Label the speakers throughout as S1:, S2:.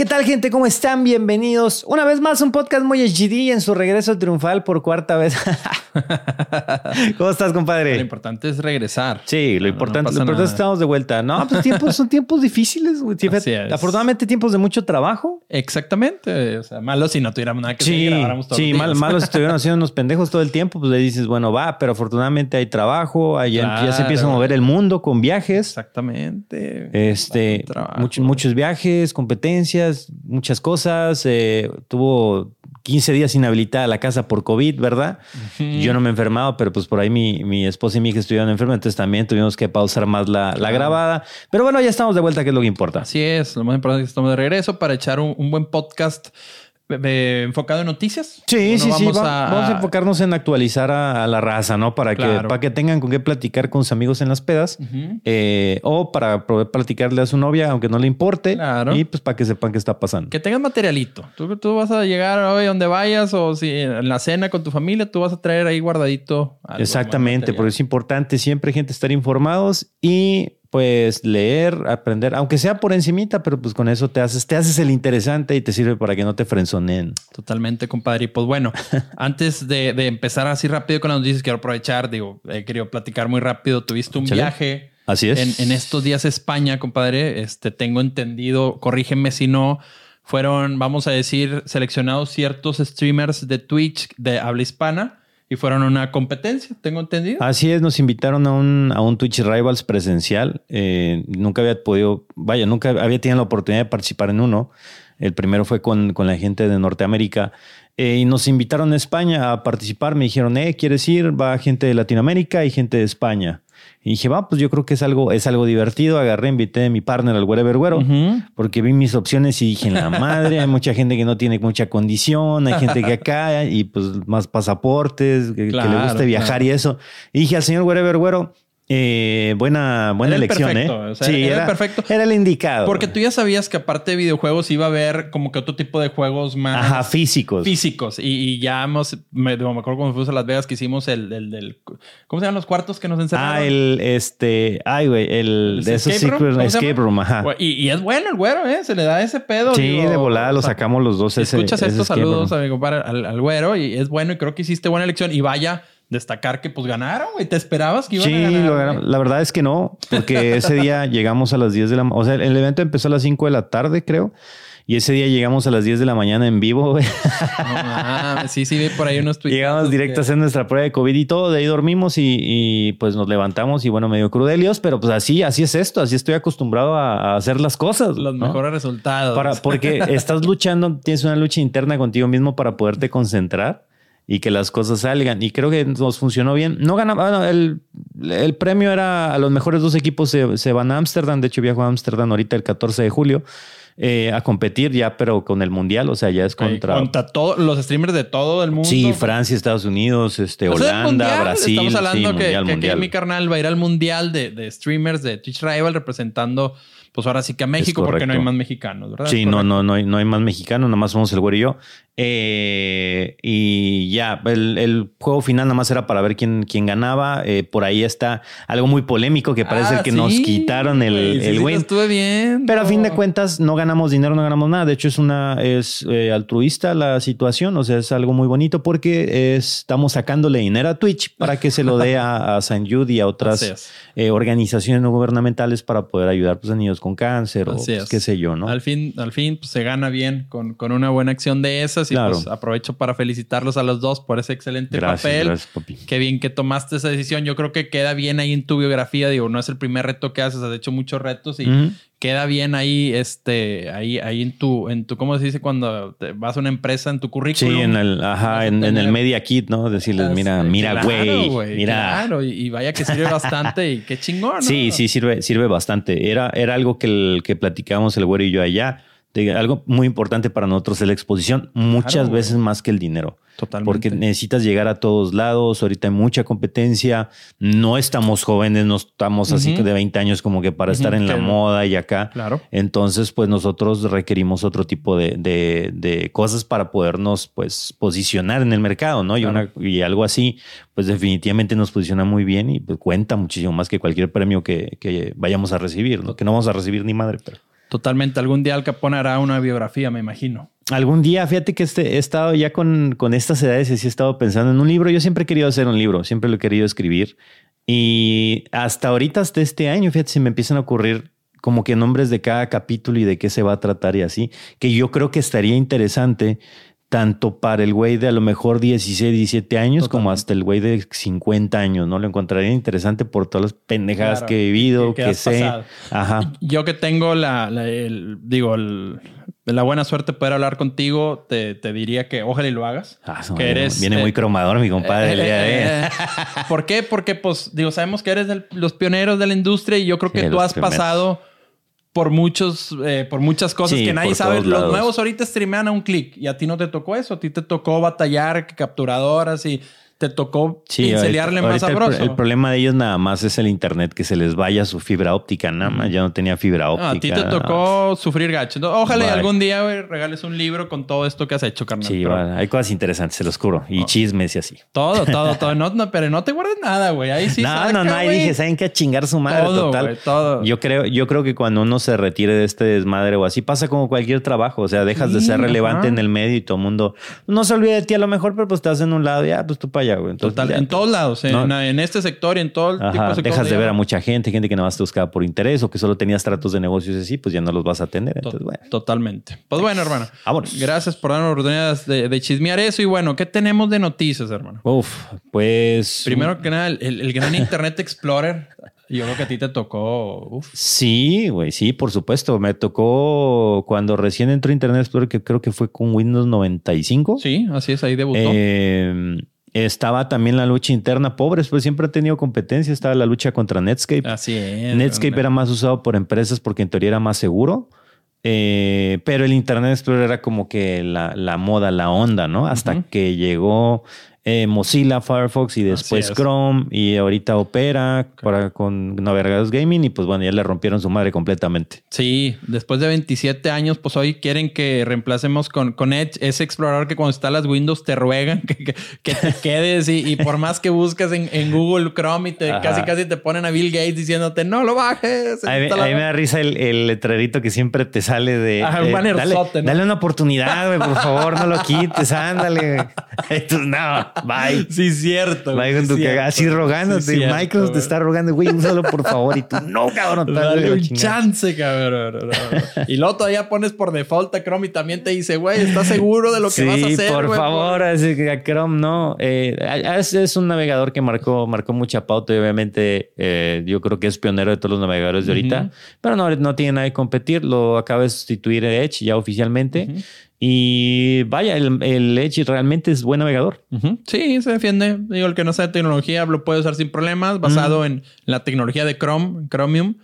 S1: ¿Qué tal, gente? ¿Cómo están? Bienvenidos una vez más a un podcast muy HD en su regreso triunfal por cuarta vez. ¿Cómo estás, compadre?
S2: Lo importante es regresar.
S1: Sí, lo importante, lo importante es que estamos de vuelta. No, pues tiempos, son tiempos difíciles. güey. Afortunadamente, tiempos de mucho trabajo.
S2: Exactamente. O sea, malo si no tuviéramos nada que hacer
S1: Sí,
S2: grabáramos todos
S1: sí,
S2: los
S1: mal,
S2: días.
S1: malos estuvieron haciendo unos pendejos todo el tiempo, pues le dices, bueno, va, pero afortunadamente hay trabajo, ahí ya, ya se empieza a mover el mundo con viajes.
S2: Exactamente.
S1: Este,
S2: Bastante trabajo.
S1: muchos, muchos viajes, competencias, muchas cosas. eh, tuvo 15 días inhabilitada la casa por COVID, ¿verdad? Yo no me he enfermado, pero pues por ahí mi, mi esposa y mi hija estuvieron enfermas, entonces también tuvimos que pausar más la, la grabada. Pero bueno, ya estamos de vuelta, que es lo que importa.
S2: Así es. Lo más importante es que estamos de regreso para echar un, un buen podcast enfocado en noticias.
S1: Sí, sí, sí.
S2: vamos
S1: va-
S2: a-
S1: Vamos a enfocarnos en actualizar a, a la raza, ¿no? Para que, para que tengan con qué platicar con sus amigos en las pedas. Eh, o para poder platicarle a su novia, aunque no le importe.
S2: Claro.
S1: Y pues para que sepan qué está pasando.
S2: Que tengas materialito. Tú, tú vas a llegar hoy donde vayas o si en la cena con tu familia, tú vas a traer ahí guardadito. algo,
S1: Exactamente, porque es importante siempre, gente, estar informados y pues leer, aprender, aunque sea por encimita, pero pues con eso te haces, te haces el interesante y te sirve para que no te frenzonen.
S2: Totalmente, compadre. Y pues bueno, antes de, de empezar así rápido con las noticias, quiero aprovechar, digo, he querido platicar muy rápido. Tuviste un viaje
S1: Así es.
S2: en, en estos días España, compadre. Este, tengo entendido, corrígeme si no, fueron, vamos a decir, seleccionados ciertos streamers de Twitch de habla hispana y fueron una competencia, tengo entendido.
S1: Así es, nos invitaron a un, a un Twitch Rivals presencial. Eh, nunca había podido, vaya, nunca había tenido la oportunidad de participar en uno. El primero fue con, con la gente de Norteamérica. Eh, y nos invitaron a España a participar. Me dijeron, eh, ¿quieres ir? Va gente de Latinoamérica y gente de España. Y dije, va, pues yo creo que es algo, es algo divertido. Agarré, invité a mi partner al Wherever Güero, porque vi mis opciones y dije, la madre, hay mucha gente que no tiene mucha condición, hay gente que acá y pues más pasaportes, que, le guste viajar
S2: claro.
S1: y eso. Y dije al señor Wherever Güero, eh, buena, buena
S2: Era el
S1: elección,
S2: perfecto,
S1: ¿eh?
S2: o sea, era el perfecto.
S1: Era el indicado.
S2: Porque tú ya sabías que aparte de videojuegos iba a haber como que otro tipo de juegos más
S1: Ajá, físicos.
S2: físicos. Y, y ya hemos, me, me acuerdo cuando fuimos a Las Vegas que hicimos el, el del, ¿cómo se llaman los cuartos que nos encerraron?
S1: Ah, el, este, ay, güey, el,
S2: ¿El
S1: de esos
S2: escape room?
S1: secret
S2: ¿Cómo se
S1: escape room, ajá.
S2: Y, y es bueno el güero, ¿eh? Se le da ese pedo.
S1: Sí,
S2: digo,
S1: de volada lo sacamos los dos. ese-
S2: Escuchas
S1: ese
S2: estos saludos a mi compadre, al, al güero y es bueno y creo que hiciste buena elección. Y vaya, destacar que pues ganaron, güey. ¿Te esperabas que iban
S1: Sí,
S2: a ganar?
S1: ganamos. la verdad es que no, porque ese día llegamos a las 10 de la. O sea, el evento empezó a las 5 de la tarde, creo. Y ese día llegamos a las 10 de la mañana en vivo. güey.
S2: No mames, sí, sí, vi por ahí unos tweets.
S1: Llegamos directo a hacer nuestra prueba de COVID y todo. De ahí dormimos y, y, pues nos levantamos y bueno, medio crudelios, pero pues así, así es esto. Así estoy acostumbrado a, a hacer las cosas.
S2: los
S1: ¿no?
S2: mejores resultados.
S1: Para, porque estás luchando, tienes una lucha interna contigo mismo para poderte concentrar y que las cosas salgan. Y creo que nos funcionó bien. No ganamos, bueno, el, el premio era a los mejores dos equipos se, se van a Ámsterdam. De hecho, viajo a Ámsterdam ahorita el 14 de julio eh, a competir ya, pero con el mundial. O sea, ya es contra.
S2: contra todos los streamers de todo el mundo.
S1: Sí, Francia, Estados Unidos, este, Holanda,
S2: mundial,
S1: Brasil.
S2: Estamos hablando
S1: sí,
S2: que,
S1: mundial,
S2: que- que
S1: mundial.
S2: mi carnal va a ir al mundial de, de streamers de Twitch Rival representando, pues ahora sí que a México, porque no hay más mexicanos, ¿verdad?
S1: Sí, no, no, no hay, no hay más mexicanos, nada más somos el güero y yo. Eh, y ya, el, el juego final nada más era para ver quién, quién ganaba. Eh, por ahí está algo muy polémico que parece
S2: Ah,
S1: que nos quitaron el,
S2: sí,
S1: el
S2: sí,
S1: win.
S2: estuve bien.
S1: Pero a fin de cuentas no ganamos dinero, no ganamos nada. De hecho es una es eh, altruista la situación, o sea es algo muy bonito porque es- estamos sacándole dinero a Twitch para que se lo dé a, a San Jude y a otras organizaciones no gubernamentales para poder ayudar pues, a niños con cáncer o pues,
S2: es.
S1: qué sé yo, ¿no?
S2: Al fin, al fin pues, se gana bien con, con una buena acción de esas y
S1: Claro.
S2: pues aprovecho para felicitarlos a los dos por ese excelente
S1: Gracias,
S2: papel.
S1: gracias, papi.
S2: Qué bien que tomaste esa decisión. Yo creo que queda bien ahí en tu biografía. Digo, no es el primer reto que haces, has hecho muchos retos y
S1: Ujú.
S2: queda bien ahí, este, ahí, ahí en tu, en tu, ¿cómo se dice cuando te vas a una empresa en tu currículum?
S1: Sí, en el, ajá, en, en el media kit, ¿no? Decirles, mira, mira,
S2: claro,
S1: güey, mira.
S2: Claro, y, y vaya que sirve bastante y qué chingón, ¿no?
S1: Sí, sí, sirve, sirve bastante. Era, era algo que, el, que platicábamos el güero y yo allá. De algo muy importante para nosotros es la exposición, muchas
S2: Claro,
S1: veces más que el dinero.
S2: Totalmente.
S1: Porque necesitas llegar a todos lados. Ahorita hay mucha competencia. No estamos jóvenes, no estamos así de 20 años como que para estar en la moda y acá.
S2: Claro.
S1: Entonces, pues nosotros requerimos otro tipo de, de- de cosas para podernos, pues, posicionar en el mercado, ¿no? Y, una, y algo así, pues definitivamente nos posiciona muy bien y pues, cuenta muchísimo más que cualquier premio que, que vayamos a recibir, ¿no? Que no vamos a recibir ni madre, pero...
S2: Totalmente. Algún día Al Capone hará una biografía, me imagino.
S1: Algún día, fíjate que este, he estado ya con, con estas edades y sí he estado pensando en un libro. Yo siempre he querido hacer un libro, siempre lo he querido escribir. Y hasta ahorita, hasta este año, fíjate, se me empiezan a ocurrir como que nombres de cada capítulo y de qué se va a tratar y así, que yo creo que estaría interesante tanto para el güey de a lo mejor 16, 17 años como hasta el güey de 50 años, ¿no? Lo encontraría interesante por todas las pendejadas que he vivido, que, sé. Ajá.
S2: Yo que tengo la, digo, la buena suerte de poder hablar contigo, te, diría que ojalá y lo hagas.
S1: Ah, que eres, viene muy cromador mi compadre.
S2: Eh, ¿Por qué? Porque pues digo, sabemos que eres de los pioneros de la industria y yo creo que tú has pasado por muchos, eh, por muchas cosas que nadie sabe. Los nuevos ahorita streamean a un clic y a ti no te tocó eso. A ti te tocó batallar capturadoras y te tocó sí, más sabroso.
S1: El, el, problema de ellos nada más es el internet, que se les vaya su fibra óptica, nada más. Ya no tenía fibra óptica.
S2: a ti te tocó sufrir gacho. ojalá algún día regales un libro con todo esto que has hecho, carnal.
S1: Sí, hay cosas interesantes, se los juro. Y chismes y así.
S2: Todo, todo, todo. No, pero no te guardes nada, güey. Ahí sí.
S1: No, no, no. Ahí dije, ¿saben qué? Chingar su madre total. todo. Yo creo, yo creo que cuando uno se retire de este desmadre o así, pasa como cualquier trabajo. O sea, dejas de ser relevante en el medio y todo el mundo no se olvida de ti a lo mejor, pero pues estás en un lado y ya, pues tú para allá, güey.
S2: Total, en todos lados, en, este sector y en todo el tipo de
S1: Dejas de ver a mucha gente, gente que no más te buscaba por interés o que solo tenías tratos de negocios así, pues ya no los vas a tener. Entonces, bueno.
S2: Totalmente. Pues bueno, hermano. Vámonos. Gracias por darnos la oportunidad de, chismear eso. Y bueno, ¿qué tenemos de noticias, hermano?
S1: Uf, pues.
S2: Primero que nada, el, gran Internet Explorer. Yo creo que a ti te tocó. Uf.
S1: Sí, güey, sí, por supuesto. Me tocó cuando recién entró Internet Explorer, que creo que fue con Windows 95.
S2: Sí, así es, ahí debutó.
S1: Eh, estaba también la lucha interna, pobres, pues siempre ha tenido competencia. Estaba la lucha contra Netscape.
S2: Así es.
S1: Netscape era más usado por empresas porque en teoría era más seguro. Eh, pero el Internet Explorer era como que la, moda, la onda, ¿no? Hasta que llegó eh, Mozilla, Firefox y después Chrome y ahorita Opera para, con navegadores gaming y pues bueno, ya le rompieron su madre completamente.
S2: Sí, después de 27 años, pues hoy quieren que reemplacemos con, con Edge, ese explorador que cuando instalas Windows te ruegan que, que, te quedes y, por más que buscas en, Google Chrome y te, casi casi te ponen a Bill Gates diciéndote no lo bajes.
S1: A mí, me da risa el, letrerito que siempre te sale de...
S2: un banner
S1: dale, dale, una oportunidad, por favor, no lo quites, ándale. Entonces, no. Bye.
S2: Sí, cierto.
S1: Bye con tu cagada. Así rogándote. Microsoft te está rogando, güey, úsalo por favor. Y tú, no, cabrón.
S2: Dale un chance, cabrón. y luego todavía pones por default a Chrome y también te dice, güey, ¿estás seguro de lo que vas a hacer?
S1: por favor. Así que a Chrome no. Eh, es, un navegador que marcó, marcó mucha pauta y obviamente eh, yo creo que es pionero de todos los navegadores de ahorita. Pero no, no tiene nada que competir. Lo acaba de sustituir Edge ya oficialmente. Y vaya, el, el, Edge realmente es buen navegador.
S2: Sí, se defiende. Digo, el que no sabe tecnología lo puede usar sin problemas, basado en la tecnología de Chrome, Chromium.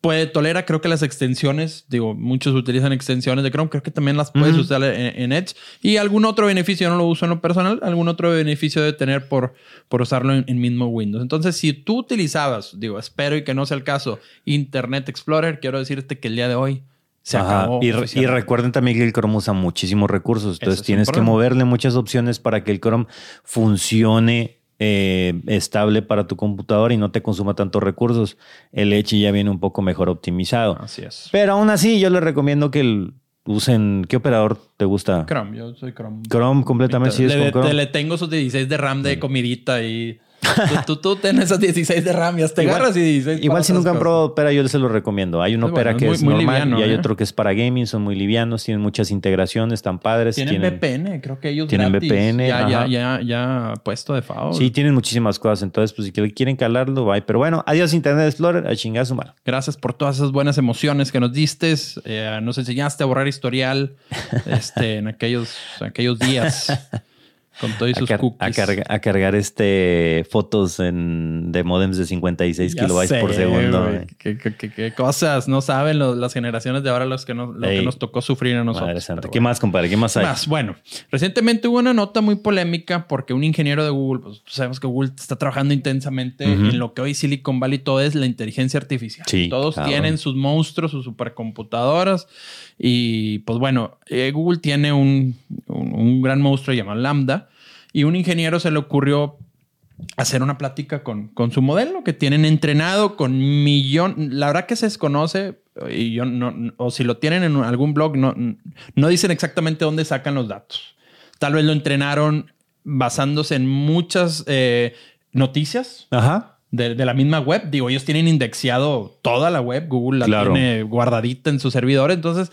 S2: Puede, tolera, creo que las extensiones, digo, muchos utilizan extensiones de Chrome, creo que también las puedes usar en, Edge. Y algún otro beneficio, no lo uso en lo personal, algún otro beneficio de tener por, por usarlo en, en mismo Windows. Entonces, si tú utilizabas, digo, espero y que no sea el caso, Internet Explorer, quiero decirte que el día de hoy se acabó.
S1: Y, recuerden también que el Chrome usa muchísimos recursos. Entonces tienes que moverle muchas opciones para que el Chrome funcione eh, estable para tu computadora y no te consuma tantos recursos. El Edge ya viene un poco mejor optimizado.
S2: Así es.
S1: Pero aún así, yo les recomiendo que usen. ¿Qué operador te gusta?
S2: Chrome, yo soy Chrome.
S1: Chrome completamente. Sí,
S2: le, le tengo sus 16 de RAM de comidita y tú, tú, tienes esas 16 de RAM y hasta te agarras y 16.
S1: Igual si nunca han probado Opera, yo se lo recomiendo. Hay un Opera que es, normal y hay ¿eh? otro que es para gaming, son muy livianos, tienen muchas integraciones, están padres.
S2: Tienen, VPN, creo que ellos
S1: tienen VPN.
S2: Ya, ya, ya, ya puesto de favor.
S1: Sí, tienen muchísimas cosas. Entonces, pues si quieren calarlo, bye. Pero bueno, adiós Internet Explorer, a chingar su mano.
S2: Gracias por todas esas buenas emociones que nos diste. Eh, nos enseñaste a borrar historial este, en aquellos, aquellos días. Con todos sus a, cookies.
S1: A, cargar este fotos en, de modems de 56 kilobytes por segundo.
S2: ¿Qué, cosas no saben las generaciones de ahora los que lo que nos tocó sufrir a nosotros.
S1: ¿Qué más, compadre? ¿Qué más hay?
S2: Más, bueno, recientemente hubo una nota muy polémica porque un ingeniero de Google, pues sabemos que Google está trabajando intensamente en lo que hoy Silicon Valley todo es la inteligencia artificial. Todos tienen sus monstruos, sus supercomputadoras y pues bueno, eh, Google tiene un, un gran monstruo llamado Lambda y un ingeniero se le ocurrió hacer una plática con, con su modelo que tienen entrenado con millón. La verdad que se desconoce y yo no, o si lo tienen en algún blog, no, no dicen exactamente dónde sacan los datos. Tal vez lo entrenaron basándose en muchas eh, noticias. De, la misma web. Digo, ellos tienen indexado toda la web. Google la tiene guardadita en su servidor. Entonces,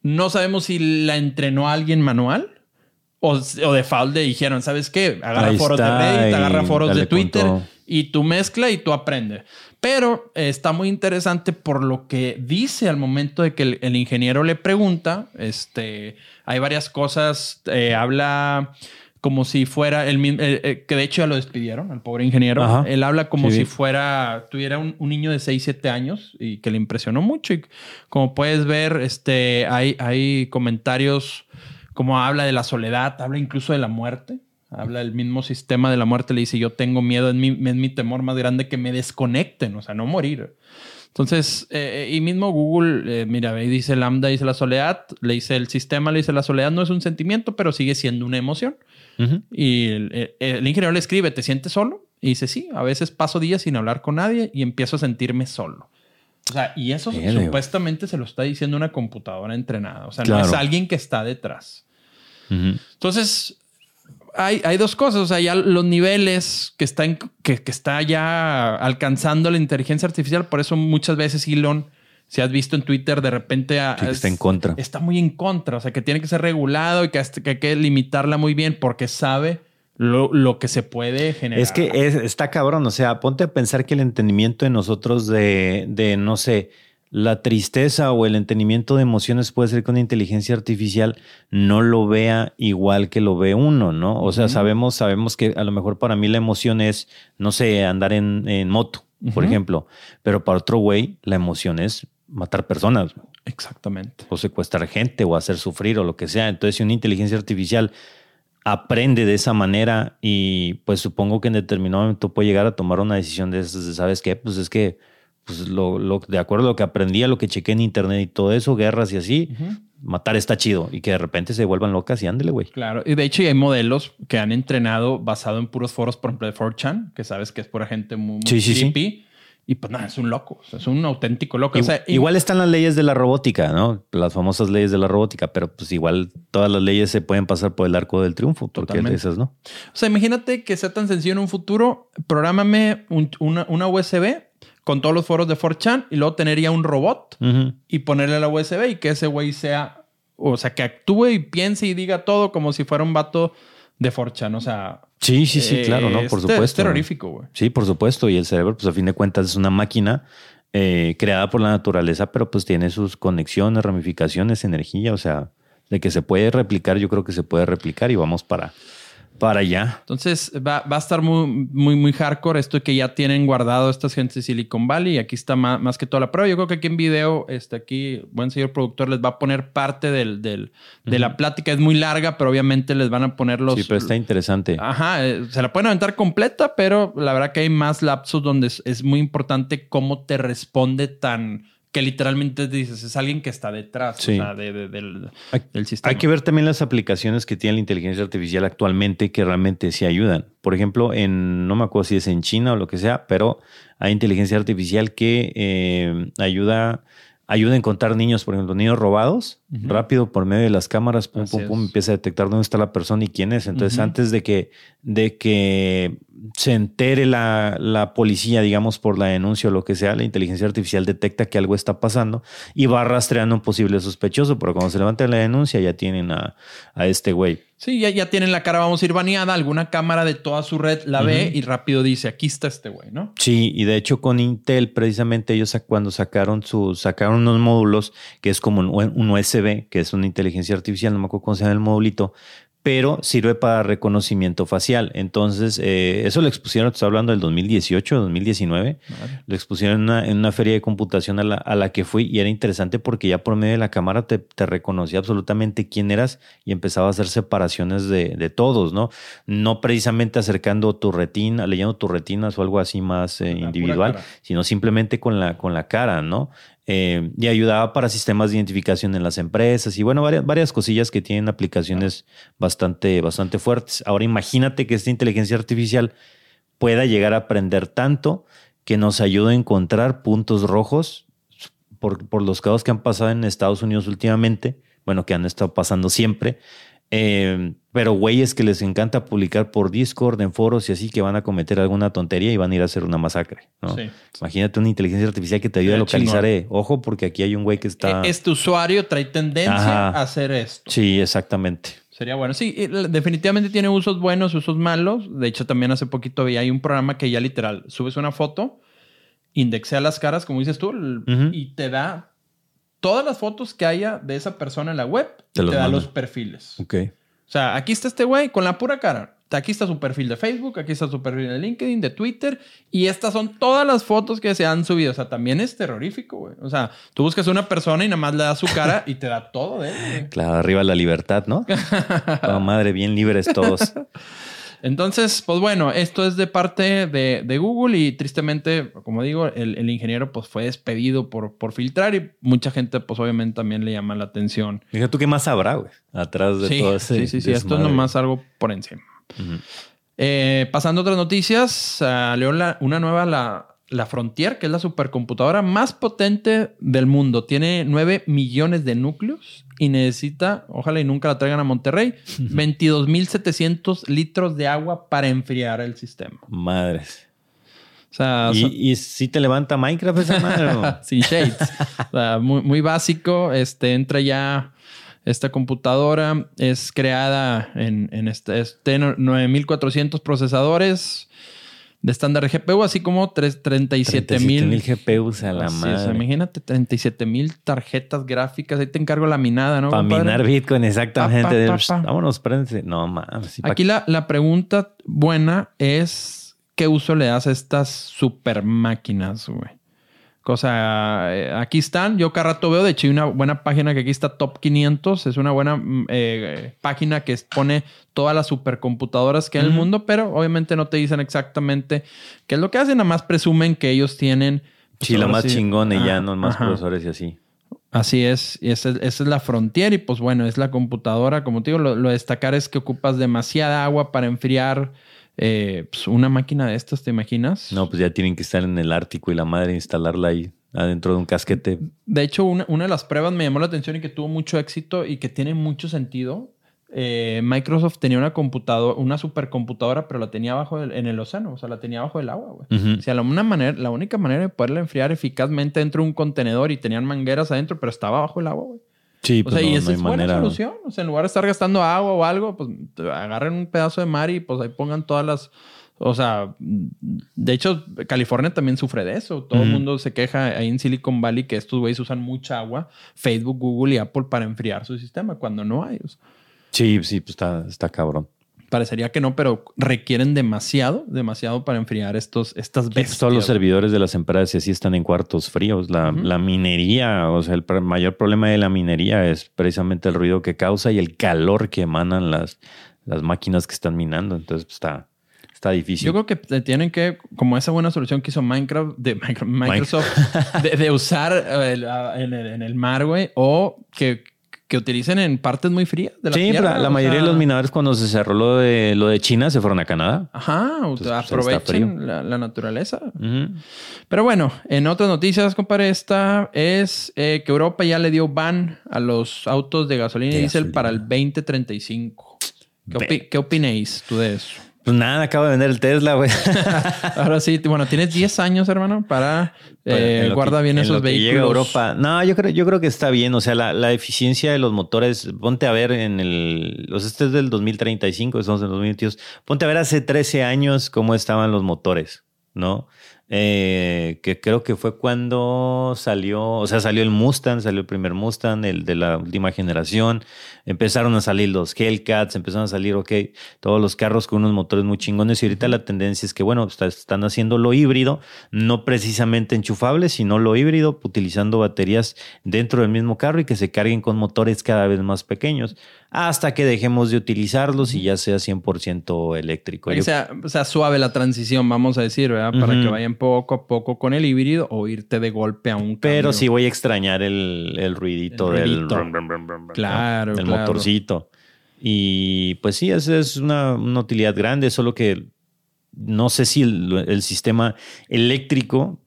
S2: no sabemos si la entrenó alguien manual o, o de le dijeron, ¿sabes qué? Agarra foros de Reddit, agarra foros de Twitter y tú mezcla y tú aprendes. Pero está muy interesante por lo que dice al momento de que el, ingeniero le pregunta. Este, hay varias cosas. Eh, habla como si fuera el mismo, eh, eh, que de hecho ya lo despidieron, al pobre ingeniero. Él habla como si fuera, tuviera un, niño de 6, 7 años y que le impresionó mucho. Y como puedes ver, este, hay, hay comentarios como habla de la soledad, habla incluso de la muerte. Habla del mismo sistema de la muerte, le dice, yo tengo miedo, es mi, es mi temor más grande que me desconecten, o sea, no morir. Entonces, eh, y mismo Google, mira, ahí dice Lambda, dice la soledad, le dice el sistema, le dice la soledad no es un sentimiento, pero sigue siendo una emoción. Y el, ingeniero le escribe, ¿te sientes solo? Y dice, sí, a veces paso días sin hablar con nadie y empiezo a sentirme solo. O sea, y eso supuestamente se lo está diciendo una computadora entrenada. O sea, no es alguien que está detrás. Entonces, hay, hay, dos cosas. O sea, ya los niveles que, está que, que, está ya alcanzando la inteligencia artificial. Por eso muchas veces Elon si has visto en Twitter, de repente
S1: está en contra.
S2: Está muy en contra, o sea, que tiene que ser regulado y que, hay que limitarla muy bien porque sabe lo, que se puede generar.
S1: Es que está cabrón, o sea, ponte a pensar que el entendimiento de nosotros de, de, no sé, la tristeza o el entendimiento de emociones puede ser que una inteligencia artificial no lo vea igual que lo ve uno, ¿no? O sea, sabemos, sabemos que a lo mejor para mí la emoción es, no sé, andar en, en moto, por ejemplo, pero para otro güey la emoción es matar personas.
S2: Exactamente.
S1: O secuestrar gente o hacer sufrir o lo que sea. Entonces, si una inteligencia artificial aprende de esa manera y pues supongo que en determinado momento puede llegar a tomar una decisión de, ¿sabes qué? Pues es que pues lo, lo, de acuerdo a lo que aprendí, a lo que chequé en internet y todo eso, guerras y así, matar está chido y que de repente se vuelvan locas y ándele, güey.
S2: Claro, y de hecho hay modelos que han entrenado basado en puros foros, por ejemplo, de 4chan, que sabes que es por gente muy, muy sí, y pues nada, es un loco, es un auténtico loco.
S1: igual están las leyes de la robótica, ¿no? Las famosas leyes de la robótica, pero pues igual todas las leyes se pueden pasar por el arco del triunfo, porque esas, ¿no?
S2: O sea, imagínate que sea tan sencillo en un futuro, prográmame una, una, USB con todos los foros de 4chan y luego tener ya un robot y ponerle la USB y que ese güey sea, o sea, que actúe y piense y diga todo como si fuera un vato de 4chan, o sea,
S1: Sí, sí, sí, claro, ¿no? Por supuesto. Es
S2: terrorífico, güey.
S1: Sí, por supuesto. Y el cerebro, pues a fin de cuentas, es una máquina eh, creada por la naturaleza, pero pues tiene sus conexiones, ramificaciones, energía. O sea, de que se puede replicar, yo creo que se puede replicar y vamos para, para allá.
S2: Entonces va, va, a estar muy, muy, muy hardcore esto que ya tienen guardado estas gentes de Silicon Valley. Y aquí está más, más, que toda la prueba. Yo creo que aquí en video, este, aquí, buen señor productor, les va a poner parte del, del de la plática. Es muy larga, pero obviamente les van a poner los.
S1: Sí, pero está interesante.
S2: Ajá, eh, se la pueden aventar completa, pero la verdad que hay más lapsos donde es, es muy importante cómo te responde tan que literalmente dices, es alguien que está detrás del, sistema.
S1: Hay que ver también las aplicaciones que tiene la inteligencia artificial actualmente que realmente sí ayudan. Por ejemplo, en, no me acuerdo si es en China o lo que sea, pero hay inteligencia artificial que eh, ayuda ayuda a encontrar niños, por ejemplo, niños robados, rápido por medio de las cámaras, pum, pum, pum, empieza a detectar dónde está la persona y quién es. Entonces, antes de que, de que se entere la, la, policía, digamos, por la denuncia o lo que sea, la inteligencia artificial detecta que algo está pasando y va rastreando un posible sospechoso, pero cuando se levanta la denuncia ya tienen a, a este güey.
S2: Sí, ya, ya tienen la cara, vamos a ir baneada, alguna cámara de toda su red la ve y rápido dice, aquí está este güey, ¿no?
S1: Sí, y de hecho con Intel, precisamente ellos cuando sacaron su, sacaron unos módulos que es como un, un USB, que es una inteligencia artificial, no me acuerdo cómo se llama el modulito, pero sirve para reconocimiento facial. Entonces, eh, eso lo expusieron, estoy hablando del 2018, 2019, lo expusieron en una, feria de computación a la, que fui y era interesante porque ya por medio de la cámara te, reconocía absolutamente quién eras y empezaba a hacer separaciones de, todos, ¿no? No precisamente acercando tu retina, leyendo tus retinas o algo así más eh, individual, sino simplemente con la, con la cara, ¿no? Eh, y ayudaba para sistemas de identificación en las empresas y bueno, varias, varias cosillas que tienen aplicaciones bastante, bastante fuertes. Ahora imagínate que esta inteligencia artificial pueda llegar a aprender tanto que nos ayude a encontrar puntos rojos por, por los casos que han pasado en Estados Unidos últimamente, bueno, que han estado pasando siempre, eh, pero güeyes que les encanta publicar por Discord, en foros y así, que van a cometer alguna tontería y van a ir a hacer una masacre. ¿no?
S2: Sí.
S1: Imagínate una inteligencia artificial que te ayude a localizar, eh, ojo, porque aquí hay un güey que está...
S2: E- Este usuario trae tendencia
S1: Ajá.
S2: a hacer esto.
S1: Sí, exactamente.
S2: Sería bueno. Sí, l- definitivamente tiene usos buenos, usos malos. De hecho, también hace poquito vi hay un programa que ya literal subes una foto, indexea las caras, como dices tú, l-
S1: Ujú.
S2: y te da todas las fotos que haya de esa persona en la web.
S1: Te
S2: Te, da
S1: manda.
S2: los perfiles.
S1: Ok.
S2: O sea, aquí está este güey con la pura cara. Aquí está su perfil de Facebook, aquí está su perfil de LinkedIn, de Twitter, y estas son todas las fotos que se han subido. O sea, también es terrorífico, güey. O sea, tú buscas una persona y nada más le das su cara y te da todo de él, güey.
S1: Claro, arriba la libertad, ¿no? Oh, madre, bien libres todos.
S2: Entonces, pues bueno, esto es de parte de, de Google y tristemente, como digo, el, el ingeniero pues fue despedido por, por filtrar y mucha gente pues obviamente también le llama la atención.
S1: Fíjate tú qué más habrá, güey, atrás de
S2: Sí,
S1: todo ese
S2: sí, sí, sí, esto es nomás algo por encima. Eh, pasando a otras noticias, salió la- una nueva, la, la Frontier, que es la supercomputadora más potente del mundo. Tiene 9 millones de núcleos y necesita, ojalá y nunca la traigan a Monterrey, 22.700 litros de agua para enfriar el sistema.
S1: Madres.
S2: O sea, son-
S1: ¿Y, si te levanta Minecraft esa madre?
S2: sin shades. O sea, muy, muy básico. Este entra ya. Esta computadora es creada en, en este, este 9400 procesadores de estándar de GPU, así como tres- 37,000
S1: mil GPUs a la
S2: Así es,
S1: madre.
S2: imagínate 37 mil tarjetas gráficas. Ahí te encargo la minada, ¿no?
S1: Para minar Bitcoin, exactamente.
S2: Pa, pa.
S1: Vámonos, préndense. No mames. sí,
S2: Aquí la, la pregunta buena es: ¿qué uso le das a estas super máquinas, güey? Cosa, eh, aquí están. Yo cada rato veo, de hecho, hay una buena página que aquí está Top 500. Es una buena mm, eh, página que pone todas las supercomputadoras que hay en el mundo, pero obviamente no te dicen exactamente qué es lo que hacen. Nada más presumen que ellos tienen. pues,
S1: Sí, la más
S2: sí-
S1: chingona y ya
S2: Ah,
S1: no más
S2: ajá.
S1: profesores y así.
S2: Así es, y esa, es- esa es la frontera y pues bueno, es la computadora, como te digo, lo, lo destacar es que ocupas demasiada agua para enfriar eh, pues, una máquina de estas, ¿te imaginas?
S1: No, pues ya tienen que estar en el Ártico y la madre instalarla ahí adentro de un casquete.
S2: De hecho, una, una de las pruebas me llamó la atención y que tuvo mucho éxito y que tiene mucho sentido. Eh, Microsoft tenía una computadora, una supercomputadora, pero la tenía abajo del- en el océano, o sea, la tenía abajo del agua, güey. O sea, la, una manera, la única manera de poderla enfriar eficazmente dentro de un contenedor y tenían mangueras adentro, pero estaba abajo el agua, güey.
S1: Sí,
S2: O
S1: pues
S2: sea,
S1: no,
S2: y esa es buena
S1: manera.
S2: solución. O sea, en lugar de estar gastando agua o algo, pues agarren un pedazo de mar y pues ahí pongan todas las. O sea, de hecho, California también sufre de eso. Todo el mundo se queja ahí en Silicon Valley que estos güeyes usan mucha agua, Facebook, Google y Apple para enfriar su sistema cuando no hay. O sea,
S1: Sí, sí, pues está, está cabrón.
S2: Parecería que no, pero requieren demasiado, demasiado para enfriar estos, estas bestias.
S1: todos los servidores de las empresas y así están en cuartos fríos. La, minería, o sea, el mayor problema de la minería es precisamente el ruido que causa y el calor que emanan las, las máquinas que están minando. Entonces, pues, está, está difícil.
S2: Yo creo que tienen que, como esa buena solución que hizo Minecraft, de Micro- Microsoft, de, de usar eh, el- en, el, en el mar, güey, o que, que utilicen en partes muy frías de la
S1: sí,
S2: tierra.
S1: la
S2: o
S1: mayoría
S2: sea,
S1: de los minadores cuando se cerró lo de, lo de China se fueron a Canadá.
S2: Ajá,
S1: Entonces, pues,
S2: aprovechen la, la naturaleza. Pero bueno, en otras noticias, compadre, esta es eh, que Europa ya le dio ban a los autos de gasolina y diésel para el 2035. ¿Qué, opi- ¿Qué opinéis tú de eso?
S1: Pues nada, acabo de vender el Tesla, güey.
S2: Ahora sí, bueno, tienes 10 años, hermano, para eh,
S1: En lo
S2: guarda
S1: que-
S2: bien
S1: en
S2: esos
S1: lo que
S2: vehículos.
S1: Llega a Europa. No, yo creo, yo creo que está bien. O sea, la, la eficiencia de los motores, ponte a ver en el. Sea, este es del 2035, estamos en el 2022. Ponte a ver hace 13 años cómo estaban los motores, ¿no? Eh, que creo que fue cuando salió, o sea, salió el Mustang, salió el primer Mustang, el de la última generación. Empezaron a salir los Hellcats, empezaron a salir, ok, todos los carros con unos motores muy chingones. Y ahorita la tendencia es que, bueno, está- están haciendo lo híbrido, no precisamente enchufable, sino lo híbrido, utilizando baterías dentro del mismo carro y que se carguen con motores cada vez más pequeños, hasta que dejemos de utilizarlos y ya sea 100% eléctrico. Yo-
S2: sea, o sea, suave la transición, vamos a decir, ¿verdad? Para que vayan poco a poco con el híbrido o irte de golpe a un
S1: pero
S2: cambio.
S1: sí voy a extrañar el, el ruidito
S2: El
S1: del, rum,
S2: Claro, claro.
S1: motorcito. Y pues sí, esa es una, una utilidad grande, solo que no sé si el, el sistema eléctrico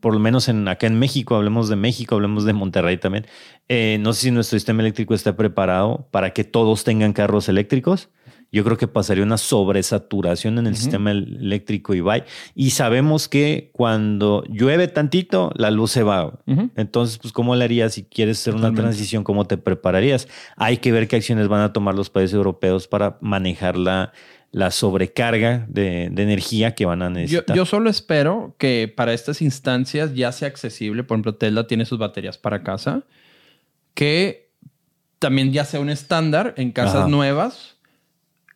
S1: por lo menos en, acá en México, hablemos de México, hablemos de Monterrey también. Eh, no sé si nuestro sistema eléctrico está preparado para que todos tengan carros eléctricos. Yo creo que pasaría una sobresaturación en el sistema eléctrico y bye. Y sabemos que cuando llueve tantito, la luz se va. Entonces, pues, ¿cómo le harías si quieres hacer una transición? ¿Cómo te prepararías? Hay que ver qué acciones van a tomar los países europeos para manejar la, la sobrecarga de, energía que van a necesitar.
S2: Yo, solo espero que para estas instancias ya sea accesible. Por ejemplo, Tesla tiene sus baterías para casa. Que también ya sea un estándar en casas nuevas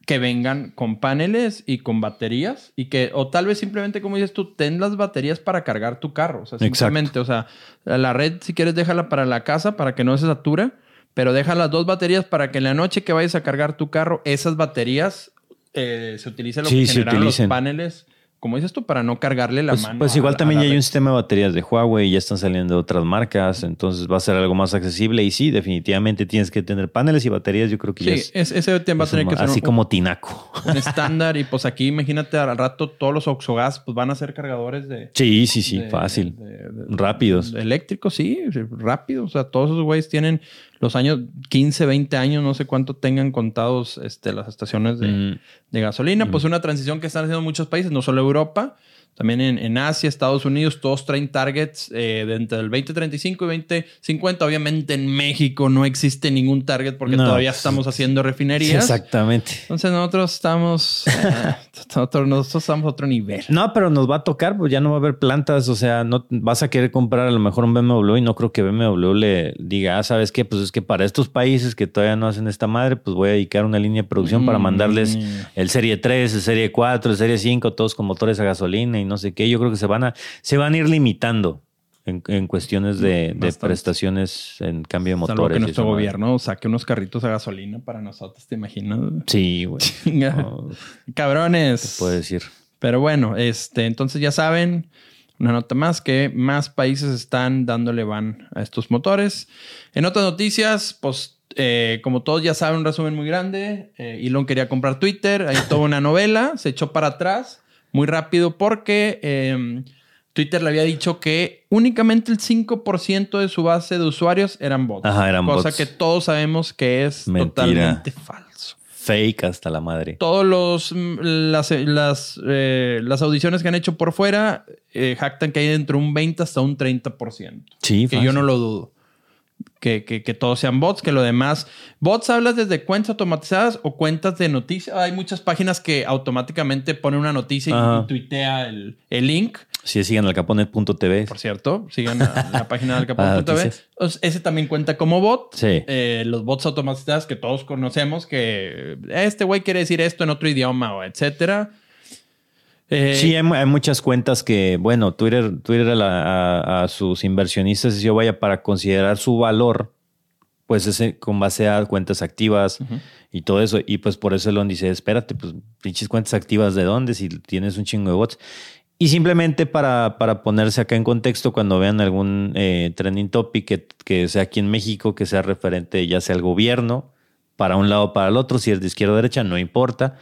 S2: que vengan con paneles y con baterías y que, o tal vez simplemente, como dices tú, ten las baterías para cargar tu carro. O sea, simplemente, o sea, la red, si quieres, déjala para la casa para que no se sature, pero deja las dos baterías para que en la noche que vayas a cargar tu carro, esas baterías eh, se utilice lo que generan los paneles como dices tú, para no cargarle la
S1: pues,
S2: mano.
S1: Pues igual también ya hay un sistema de baterías de Huawei, ya están saliendo otras marcas, entonces va a ser algo más accesible. Y sí, definitivamente tienes que tener paneles y baterías. Yo creo que
S2: sí, ese tema va a tener que ser
S1: así como tinaco.
S2: Un estándar. y pues aquí, imagínate, al rato todos los Oxogas pues van a ser cargadores de.
S1: Sí, sí, sí, fácil. Rápidos.
S2: Eléctricos, sí, rápidos. O sea, todos esos güeyes tienen los años 15, 20 años, no sé cuánto tengan contados este, las estaciones de, mm. gasolina. Pues mm. una transición que están haciendo muchos países, no solo Europa, también en, Asia, Estados Unidos, todos traen targets eh, de entre el 2035 y 2050. Obviamente en México no existe ningún target porque todavía estamos haciendo refinerías.
S1: Exactamente.
S2: Entonces nosotros estamos, eh, nosotros, estamos a otro nivel.
S1: No, pero nos va a tocar, pues ya no va a haber plantas. O sea, no vas a querer comprar a lo mejor un BMW y no creo que BMW le diga, ah, ¿sabes qué? Pues es que para estos países que todavía no hacen esta madre, pues voy a dedicar una línea de producción para mandarles mm. el Serie 3, el Serie 4, el Serie 5, todos con motores a gasolina y no sé qué. Yo creo que se van a, se van a ir limitando en, cuestiones de, prestaciones en cambio de motores. Salvo
S2: que nuestro gobierno saque unos carritos a gasolina para nosotros, ¿te imaginas?
S1: Sí, güey.
S2: Cabrones.
S1: puede decir.
S2: Pero bueno, este, entonces ya saben, una nota más que más países están dándole van a estos motores. En otras noticias, pues eh, como todos ya saben, un resumen muy grande. Eh, Elon quería comprar Twitter, hay toda una novela, se echó para atrás muy rápido porque em, Twitter le había dicho que únicamente el 5% de su base de usuarios eran bots.
S1: Ajá, eran
S2: cosa que todos sabemos que es totalmente falso.
S1: Fake hasta la madre.
S2: Todos los mm, las, las, eh, las audiciones que han hecho por fuera eh, jactan que hay entre un 20 hasta un 30%.
S1: Sí,
S2: Que yo no lo dudo que, que, todos sean bots, que lo demás. Bots hablas desde cuentas automatizadas o cuentas de noticias. Hay muchas páginas que automáticamente ponen una noticia y, tuitea el, el, link.
S1: Sí, sigan alcaponet.tv.
S2: Por cierto, sigan la, página de alcaponet.tv. ese también cuenta como bot.
S1: Sí.
S2: Eh, los bots automatizados que todos conocemos, que este güey quiere decir esto en otro idioma o etcétera.
S1: Eh, sí, hay, muchas cuentas que, bueno, Twitter, Twitter a, sus inversionistas, yo vaya para considerar su valor, pues ese con base a cuentas activas y todo eso. Y pues por eso Elon dice, espérate, pues pinches cuentas activas de dónde si tienes un chingo de bots. Y simplemente para, para ponerse acá en contexto, cuando vean algún eh, trending topic que, que sea aquí en México, que sea referente ya sea al gobierno, para un lado o para el otro, si es de izquierda o derecha, no importa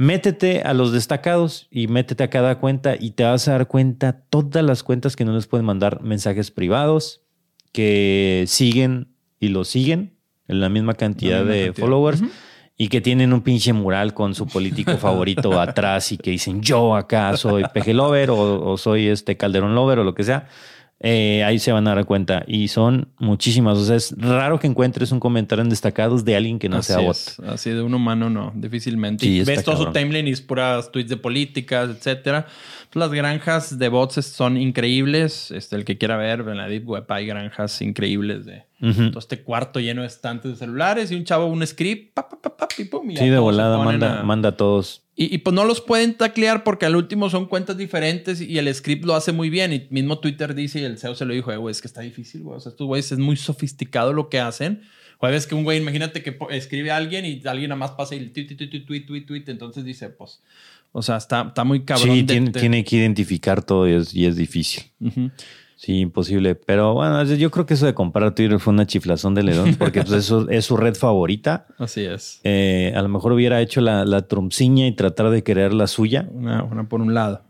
S1: Métete a los destacados y métete a cada cuenta y te vas a dar cuenta todas las cuentas que no les pueden mandar mensajes privados, que siguen y lo siguen en la misma cantidad de followers. Y que tienen un pinche mural con su político favorito atrás y que dicen yo acá soy Peje Lover o, o soy este Calderón Lover o lo que sea. Eh, ahí se van a dar cuenta. Y son muchísimas. O sea, es raro que encuentres un comentario en destacados de alguien que no sea bot.
S2: Así de un humano, no, difícilmente. y ves todo su timeline y es puras tweets de políticas, etcétera. Las granjas de bots son increíbles. Este, el que quiera ver, en la Deep Web hay granjas increíbles de todo este cuarto lleno de estantes de celulares y un chavo, un script, y pum,
S1: sí, de volada, manda, manda a todos.
S2: Y, pues no los pueden taclear porque al último son cuentas diferentes y el script lo hace muy bien. Y mismo Twitter dice y el CEO se lo dijo, eh, güey, es que está difícil, güey. O sea, estos güeyes es muy sofisticado lo que hacen. O a veces que un güey, imagínate que escribe a alguien y alguien nada más pasa y el tweet, tweet, tweet, tweet, tweet. Entonces dice, pues, o sea, está, está muy cabrón.
S1: Sí, tiene, que identificar todo y es, y es difícil. Sí, imposible. Pero bueno, yo creo que eso de comprar Twitter fue una chiflazón de Ledón, porque pues eso es su red favorita.
S2: Así es.
S1: Eh, a lo mejor hubiera hecho la, la trumpciña y tratar de crear la suya.
S2: Una, por un lado.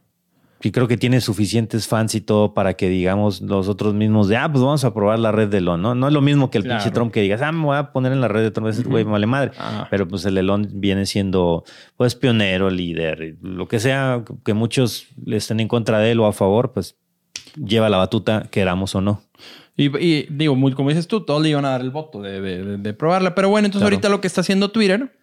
S1: Y creo que tiene suficientes fans y todo para que digamos nosotros mismos de, ah, pues vamos a probar la red de Elon, ¿no? No es lo mismo que el pinche Trump que digas, ah, me voy a poner en la red de Trump, ese güey me vale madre. Pero pues el Elon viene siendo, pues, pionero, líder, lo que sea que muchos estén en contra de él o a favor, pues lleva la batuta, queramos o no.
S2: Y, digo, muy, como dices tú, todos le iban a dar el voto de, probarla. Pero bueno, entonces ahorita lo que está haciendo Twitter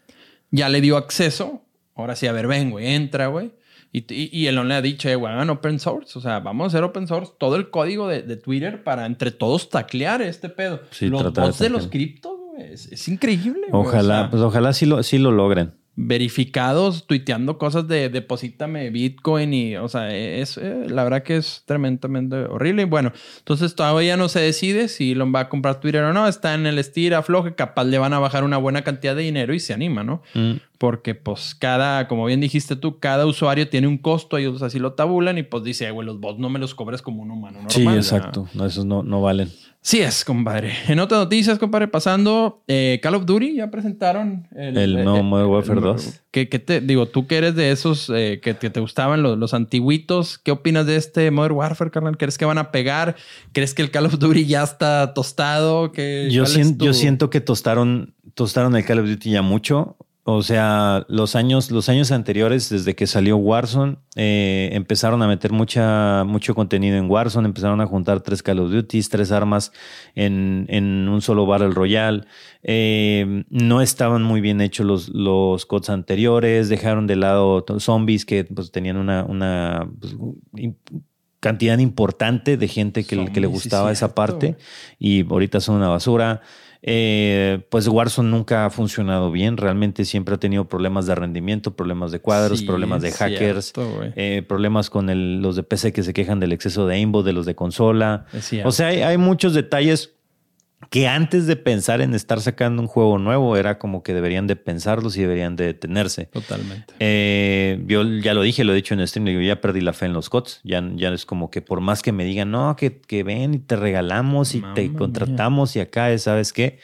S2: ya le dio acceso. Ahora sí, a ver, ven, güey, entra, güey. Y, y, no le ha dicho, eh, hagan open source. O sea, vamos a hacer open source todo el código de, Twitter para entre todos taclear este pedo. los bots de, los criptos, güey, es, increíble.
S1: Ojalá, pues ojalá sí lo, sí lo logren
S2: verificados tuiteando cosas de deposítame Bitcoin y, o sea, es, eh, la verdad que es tremendamente horrible. Y bueno, entonces todavía no se decide si Elon va a comprar Twitter o no. Está en el estira, afloje, capaz le van a bajar una buena cantidad de dinero y se anima, ¿no? Mm. Porque pues cada, como bien dijiste tú, cada usuario tiene un costo, ellos así lo tabulan y pues dice, güey, los bots no me los cobres como un humano normal.
S1: Sí, exacto. No, esos no, no valen.
S2: Sí es, compadre. En otras noticias, compadre, pasando, eh, Call of Duty ya presentaron
S1: el, el nuevo Modern Warfare 2.
S2: ¿Qué, te, digo, tú que eres de esos eh, que, te gustaban los, los, antiguitos, ¿qué opinas de este Modern Warfare, carnal? ¿Crees que van a pegar? ¿Crees que el Call of Duty ya está tostado?
S1: yo, yo siento que tostaron, tostaron el Call of Duty ya mucho. O sea, los años, los años anteriores, desde que salió Warzone, eh, empezaron a meter mucha, mucho contenido en Warzone, empezaron a juntar tres Call of Duty, tres armas en, en un solo Battle Royale. Eh, no estaban muy bien hechos los, los codes anteriores, dejaron de lado zombies que pues, tenían una, una pues, cantidad importante de gente que, que le gustaba esa parte y ahorita son una basura. Eh, pues Warzone nunca ha funcionado bien. Realmente siempre ha tenido problemas de rendimiento, problemas de cuadros, problemas de hackers, eh, problemas con los de PC que se quejan del exceso de aimbot de los de consola. O sea, hay, muchos detalles que antes de pensar en estar sacando un juego nuevo era como que deberían de pensarlos y deberían de detenerse.
S2: Totalmente.
S1: Eh, yo ya lo dije, lo he dicho en el stream, yo ya perdí la fe en los COTS. Ya, ya es como que por más que me digan, no, que, que ven y te regalamos y te contratamos y acá, ¿sabes qué?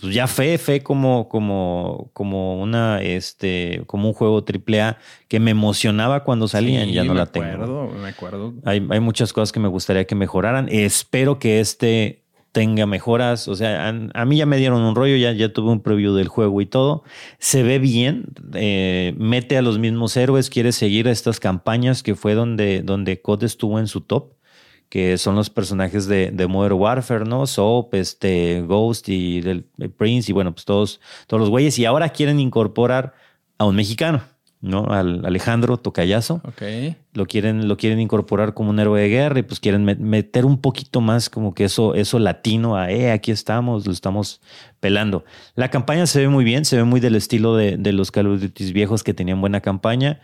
S1: Pues ya fe, fe como, como, como una, este, como un juego AAA que me emocionaba cuando salían, ya no la
S2: acuerdo, tengo. Me acuerdo.
S1: Hay, hay muchas cosas que me gustaría que mejoraran. Espero que este tenga mejoras. O sea, a, mí ya me dieron un rollo, ya, ya tuve un preview del juego y todo. Se ve bien, eh, mete a los mismos héroes, quiere seguir estas campañas que fue donde, donde estuvo en su top, que son los personajes de, de Modern Warfare, ¿no? Soap, este, Ghost y del Prince y bueno, pues todos, todos los güeyes. Y ahora quieren incorporar a un mexicano. ¿No? Al Alejandro Tocayazo. Lo quieren, lo quieren incorporar como un héroe de guerra y pues quieren meter un poquito más como que eso, eso latino a, eh, aquí estamos, lo estamos pelando. La campaña se ve muy bien, se ve muy del estilo de, de los Call of Duty viejos que tenían buena campaña,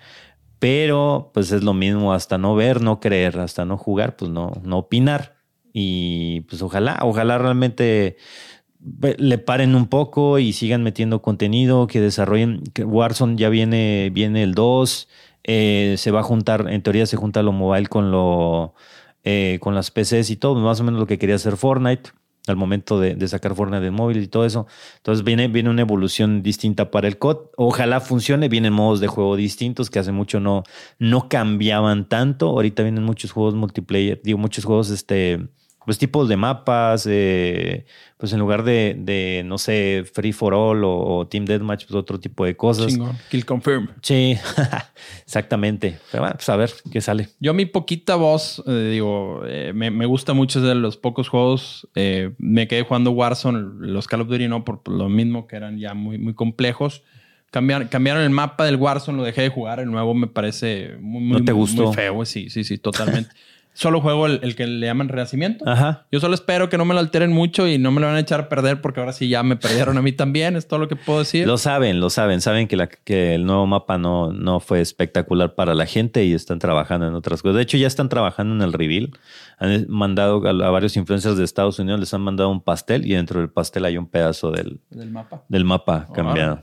S1: pero pues es lo mismo, hasta no ver, no creer, hasta no jugar, pues no, no opinar. Y pues ojalá, ojalá realmente le paren un poco y sigan metiendo contenido, que desarrollen. Warzone ya viene, viene el 2, eh, se va a juntar, en teoría se junta lo mobile con lo eh, con las PCs y todo, más o menos lo que quería hacer Fortnite al momento de, sacar Fortnite del móvil y todo eso. Entonces viene, viene una evolución distinta para el COD. Ojalá funcione. Vienen modos de juego distintos que hace mucho no, no cambiaban tanto. Ahorita vienen muchos juegos multiplayer, digo, muchos juegos este, pues tipos de mapas, eh, pues en lugar de, de, no sé, Free for All o, Team Deathmatch, pues otro tipo de cosas.
S2: Chingón. Kill Confirm.
S1: Sí, exactamente. Pero bueno, pues a ver qué sale.
S2: Yo mi poquita voz, eh, digo, eh, me, me, gusta mucho de los pocos juegos. me quedé jugando Warzone, los Call of Duty no, por, lo mismo que eran ya muy, muy complejos. Cambiar, cambiaron el mapa del Warzone, lo dejé de jugar. El nuevo me parece muy, muy,
S1: te gustó?
S2: muy feo. Sí, sí, sí, totalmente. solo juego el, que le llaman renacimiento. Ajá. Yo solo espero que no me lo alteren mucho y no me lo van a echar a perder porque ahora sí ya me perdieron a mí también. Es todo lo que puedo decir.
S1: Lo saben, lo saben. Saben que, la, que el nuevo mapa no, no fue espectacular para la gente y están trabajando en otras cosas. De hecho, ya están trabajando en el reveal. Han mandado a, varios influencers de Estados Unidos, les han mandado un pastel y dentro del pastel hay un pedazo del,
S2: del mapa,
S1: del mapa cambiado.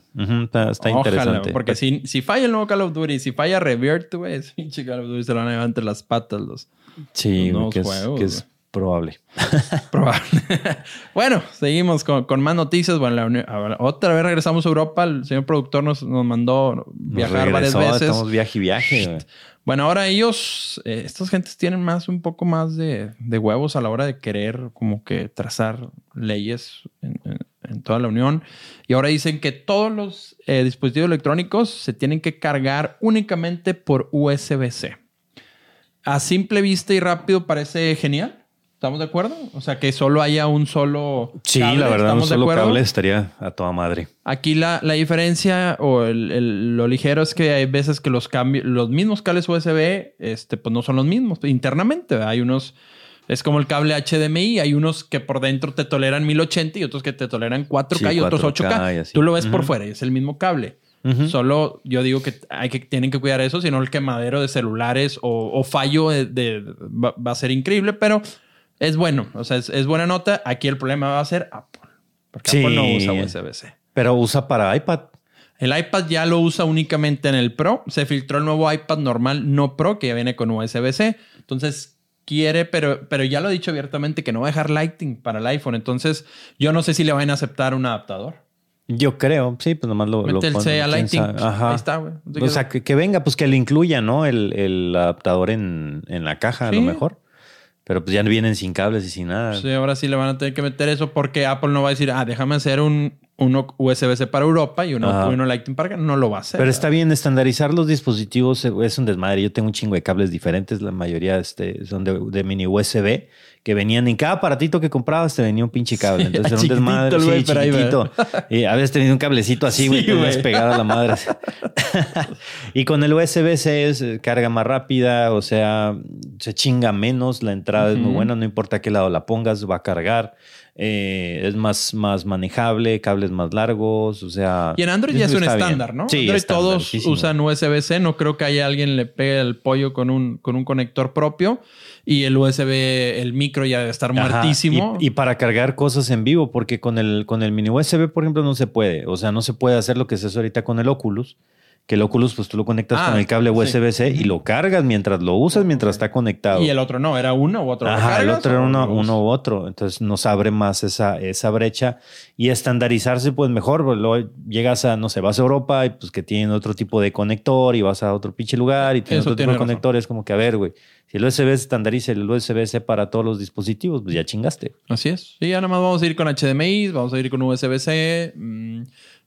S1: está, interesante.
S2: Porque si, si falla el nuevo Call of Duty, si falla Revert, güey, pinche Call of Duty se lo van a llevar entre las patas los
S1: Sí, que, es, Probable.
S2: Probable. bueno, seguimos con, con más noticias. Bueno, la otra vez regresamos a Europa. El señor productor nos, nos mandó
S1: Nos
S2: viajar varias veces.
S1: Estamos viaje y viaje.
S2: Bueno, ahora ellos, eh, estas gentes tienen más, un poco más de, de huevos a la hora de querer como que trazar leyes en, en- en toda la Unión. Y ahora dicen que todos los eh, dispositivos electrónicos se tienen que cargar únicamente por USB-C. A simple vista y rápido parece genial. ¿Estamos de acuerdo? O sea, que solo haya un solo
S1: Sí,
S2: cable,
S1: la verdad, un
S2: ¿estamos de
S1: solo cable estaría a toda madre.
S2: Aquí la, la diferencia o el- el- lo ligero es que hay veces que los cambios, los mismos cables USB, este, pues no son los mismos internamente. ¿verdad? Hay unos, es como el cable HDMI, hay unos que por dentro te toleran 1080 y otros que te toleran 4K
S1: Sí,
S2: y otros
S1: 4K
S2: 8K.
S1: y así.
S2: Tú lo ves por fuera y es el mismo cable. Solo yo digo que hay que tienen que cuidar eso, si no el quemadero de celulares o, o fallo de, de- va, va a ser increíble, pero es bueno, o sea, es, es buena nota. Aquí el problema va a ser Apple, porque
S1: Sí.
S2: Apple no usa USB-C.
S1: Pero usa para iPad.
S2: El iPad ya lo usa únicamente en el Pro. Se filtró el nuevo iPad normal, no Pro, que ya viene con USB-C. Entonces quiere, pero, pero ya lo he dicho abiertamente que no va a dejar Lightning para el iPhone. Entonces yo no sé si le van a aceptar un adaptador.
S1: Yo creo, sí, pues nomás lo, lo
S2: Mete el a
S1: sabe. Ajá.
S2: Ahí está, güey.
S1: O sea, que, que venga, pues que le incluya, ¿no? El, el adaptador en, en la caja, a lo mejor. Pero pues ya vienen sin cables y sin nada.
S2: Sí, ahora sí le van a tener que meter eso porque Apple no va a decir, ah, déjame hacer un, uno USB-C para Europa y uno, uno Lightning para acá. No lo va a hacer.
S1: Pero está bien, estandarizar los dispositivos es un desmadre. Yo tengo un chingo de cables diferentes, la mayoría este, son de, de mini USB, que venían en cada aparatito que comprabas te venía un pinche cable. Entonces era un desmadre,
S2: güey,
S1: sí, chiquitito. Y habías tenido un cablecito así, güey,
S2: Sí,
S1: te pegada a la madre. y con el USB-C es eh, carga más rápida, o sea, se chinga menos, la entrada es muy buena, no importa a qué lado la pongas, va a cargar. Eh, es más, más manejable, cables más largos, o sea...
S2: Y en Android ya es un
S1: bien.
S2: estándar, ¿no?
S1: Sí,
S2: Android todos usan USB-C. No creo que haya alguien le pegue el pollo con un, con un conector propio. Y el USB, el micro ya debe estar
S1: Ajá,
S2: muertísimo.
S1: Y, y para cargar cosas en vivo, porque con el, con el mini USB, por ejemplo, no se puede. O sea, no se puede hacer lo que se hace ahorita con el Oculus. Que el Oculus, pues tú lo conectas
S2: Ah,
S1: con el cable
S2: sí.
S1: USB-C y lo cargas mientras lo usas, mientras está conectado.
S2: Y el otro no, era uno u otro. ¿Lo
S1: Ajá, el otro era uno, uno u otro. Entonces nos abre más esa, esa brecha y estandarizarse, pues mejor. pues, Luego llegas a, no sé, vas a Europa y pues que tienen otro tipo de conector y vas a otro pinche lugar y tienen
S2: Eso
S1: otro tipo
S2: tiene
S1: de
S2: razón.
S1: conectores. Como que, a ver, güey, si el USB estandariza el USB-C para todos los dispositivos, pues ya chingaste.
S2: Así es. Sí, ya nada más vamos a ir con HDMI, vamos a ir con USB-C. mm,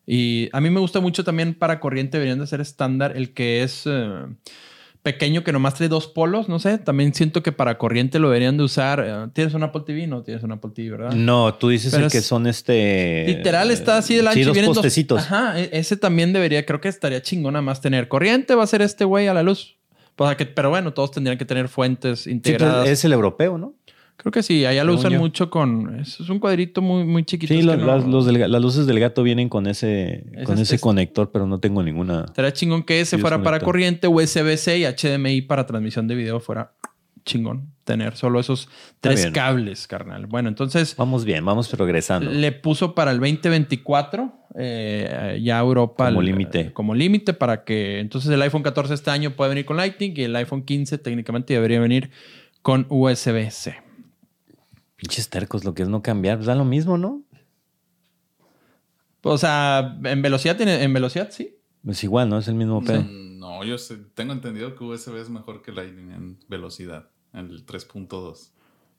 S2: y a mí me gusta mucho también para corriente, deberían de ser estándar el que es eh, pequeño, que nomás trae dos polos. No sé, también siento que para corriente lo deberían de usar. eh, ¿Tienes un Apple TV? No tienes un Apple TV, ¿verdad?
S1: No, tú dices
S2: Pero
S1: el que son este.
S2: Literal está así del ancho.
S1: Sí, dos
S2: vienen dos-
S1: postecitos.
S2: Ajá, e- ese también debería, creo que estaría chingón nada más tener corriente, va a ser este güey a la luz. O sea que, pero bueno, todos tendrían que tener fuentes
S1: Sí, pues,
S2: integradas.
S1: es el europeo, ¿no?
S2: Creo que sí, allá lo usan
S1: yo.
S2: mucho con. Es un cuadrito muy, muy chiquito.
S1: Sí,
S2: no-
S1: las, los del- las luces del gato vienen con ese, con ese
S2: es-
S1: conector, pero no tengo ninguna.
S2: Estaría chingón que ese fuera para corriente, USB-C y HDMI para transmisión de video fuera chingón. Tener solo esos tres cables, carnal. Bueno, entonces
S1: Vamos bien, vamos progresando.
S2: le puso para el 2024 eh, ya Europa
S1: Como límite.
S2: como límite para que entonces el iPhone 14 este año puede venir con Lightning y el iPhone 15 técnicamente debería venir con USB-C.
S1: Pinches tercos, lo que es no cambiar, pues da lo mismo, ¿no?
S2: O sea, en velocidad tiene, en velocidad sí.
S1: Es igual, ¿no? Es el mismo pedo.
S3: Mm, No, yo sé- tengo entendido que USB es mejor que Lightning en velocidad, en el 3.2.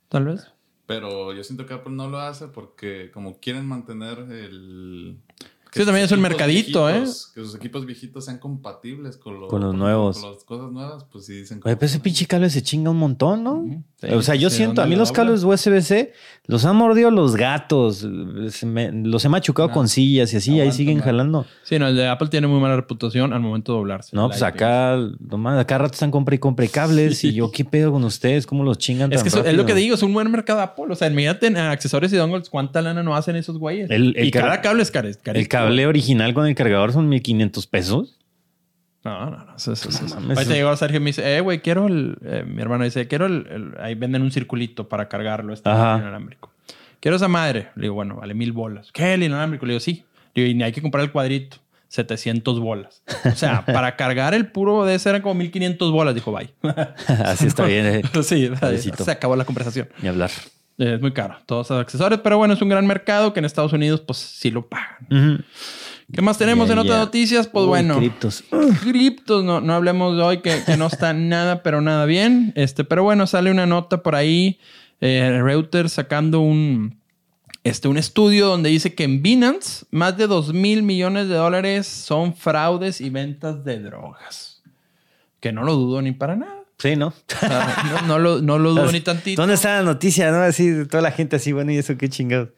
S2: Tal vez.
S3: Pero yo siento que Apple no lo hace porque como quieren mantener el...
S2: Sí, también es un mercadito, ¿eh?
S3: Que sus equipos viejitos sean compatibles con, lo-
S1: Con los nuevos.
S3: Con las cosas nuevas, pues sí dicen...
S1: Oye, pero ese pinche cable se chinga un montón, ¿no?
S2: Sí,
S1: o sea, yo siento, a
S2: ¿dónde
S1: mí
S2: lo
S1: los cables USB-C los han mordido los gatos, se me- los he machucado
S2: No.
S1: con sillas y así, ahí siguen jalando.
S2: Sí, no, el de Apple tiene muy mala reputación al momento de doblarse.
S1: No, pues acá, nomás, acá rato están compra y compra cables
S2: Sí.
S1: y yo, ¿qué pedo con ustedes? ¿Cómo los chingan
S2: Es
S1: tan
S2: que eso- es lo que digo, es un buen mercado Apple. O sea, imagínate en accesorios y dongles, ¿cuánta lana no hacen esos güeyes?
S1: El- el
S2: y cada cable es caro.
S1: Cable original con el cargador son 1500 pesos.
S2: No, no, no. Eso, eso, eso.
S1: No
S2: Ahorita llegó Sergio y me dice, eh, güey, quiero el... eh, mi hermano dice, quiero el, el- Ahí venden un circulito para cargarlo. Este inalámbrico. Quiero esa madre. Le digo, bueno, vale mil bolas. ¿Qué? El inalámbrico. Le digo, sí. Le digo, y hay que comprar el cuadrito. 700 bolas. O sea, para cargar el puro de ese eran como 1500 bolas, dijo bye.
S1: Así está bien. eh.
S2: sí, se acabó la conversación.
S1: Ni hablar.
S2: Es muy caro, todos esos accesorios, pero bueno, es un gran mercado que en Estados Unidos pues sí lo pagan. ¿Qué más tenemos en otras noticias? Pues
S1: Uy,
S2: bueno,
S1: criptos.
S2: criptos, no, no hablemos de hoy que, que no está nada, pero nada bien. Este, pero bueno, sale una nota por ahí, eh, Reuters sacando un, este, un estudio donde dice que en Binance más de 2 mil millones de dólares son fraudes y ventas de drogas. Que no lo dudo ni para nada.
S1: Sí, ¿no?
S2: No, no lo, no lo dudo ni tantito.
S1: ¿Dónde está la noticia? ¿No? Así, toda la gente así, bueno, ¿y eso qué chingados?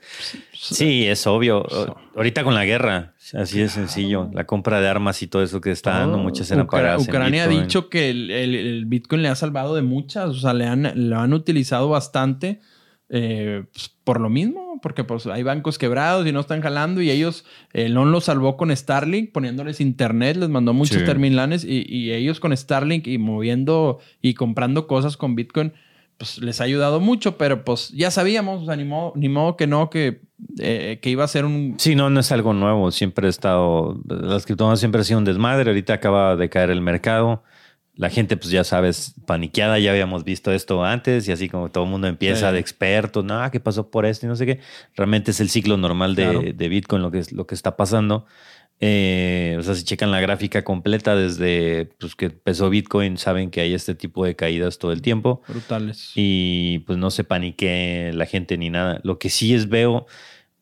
S1: Sí, es obvio. O- Ahorita con la guerra, así de sencillo. La compra de armas y todo eso que está dando, muchas eran
S2: Ucra-
S1: en
S2: Ucrania ha dicho que el, el- el Bitcoin le ha salvado de muchas, o sea, le han, lo han utilizado bastante eh, pues, por lo mismo, porque pues, hay bancos quebrados y no están jalando y ellos, el LON los salvó con Starlink, poniéndoles internet, les mandó muchos
S1: Sí.
S2: terminales y, y ellos con Starlink y moviendo y comprando cosas con Bitcoin, pues les ha ayudado mucho, pero pues ya sabíamos, o sea, ni modo, ni modo que no, que, eh, que iba a ser un...
S1: Sí, no, no es algo nuevo. Siempre ha estado. Las criptomonedas siempre ha sido un desmadre. Ahorita acaba de caer el mercado. La gente, pues ya sabes, paniqueada. Ya habíamos visto esto antes y así como todo el mundo empieza
S2: Sí.
S1: de expertos. No, ¿qué pasó por esto? Y no sé qué. Realmente es el ciclo normal de,
S2: Claro.
S1: de Bitcoin lo que, es, lo que está pasando. Eh, o sea, si checan la gráfica completa desde pues, que empezó Bitcoin, saben que hay este tipo de caídas todo el tiempo
S2: Brutales.
S1: y pues no se panique la gente ni nada. Lo que sí es veo,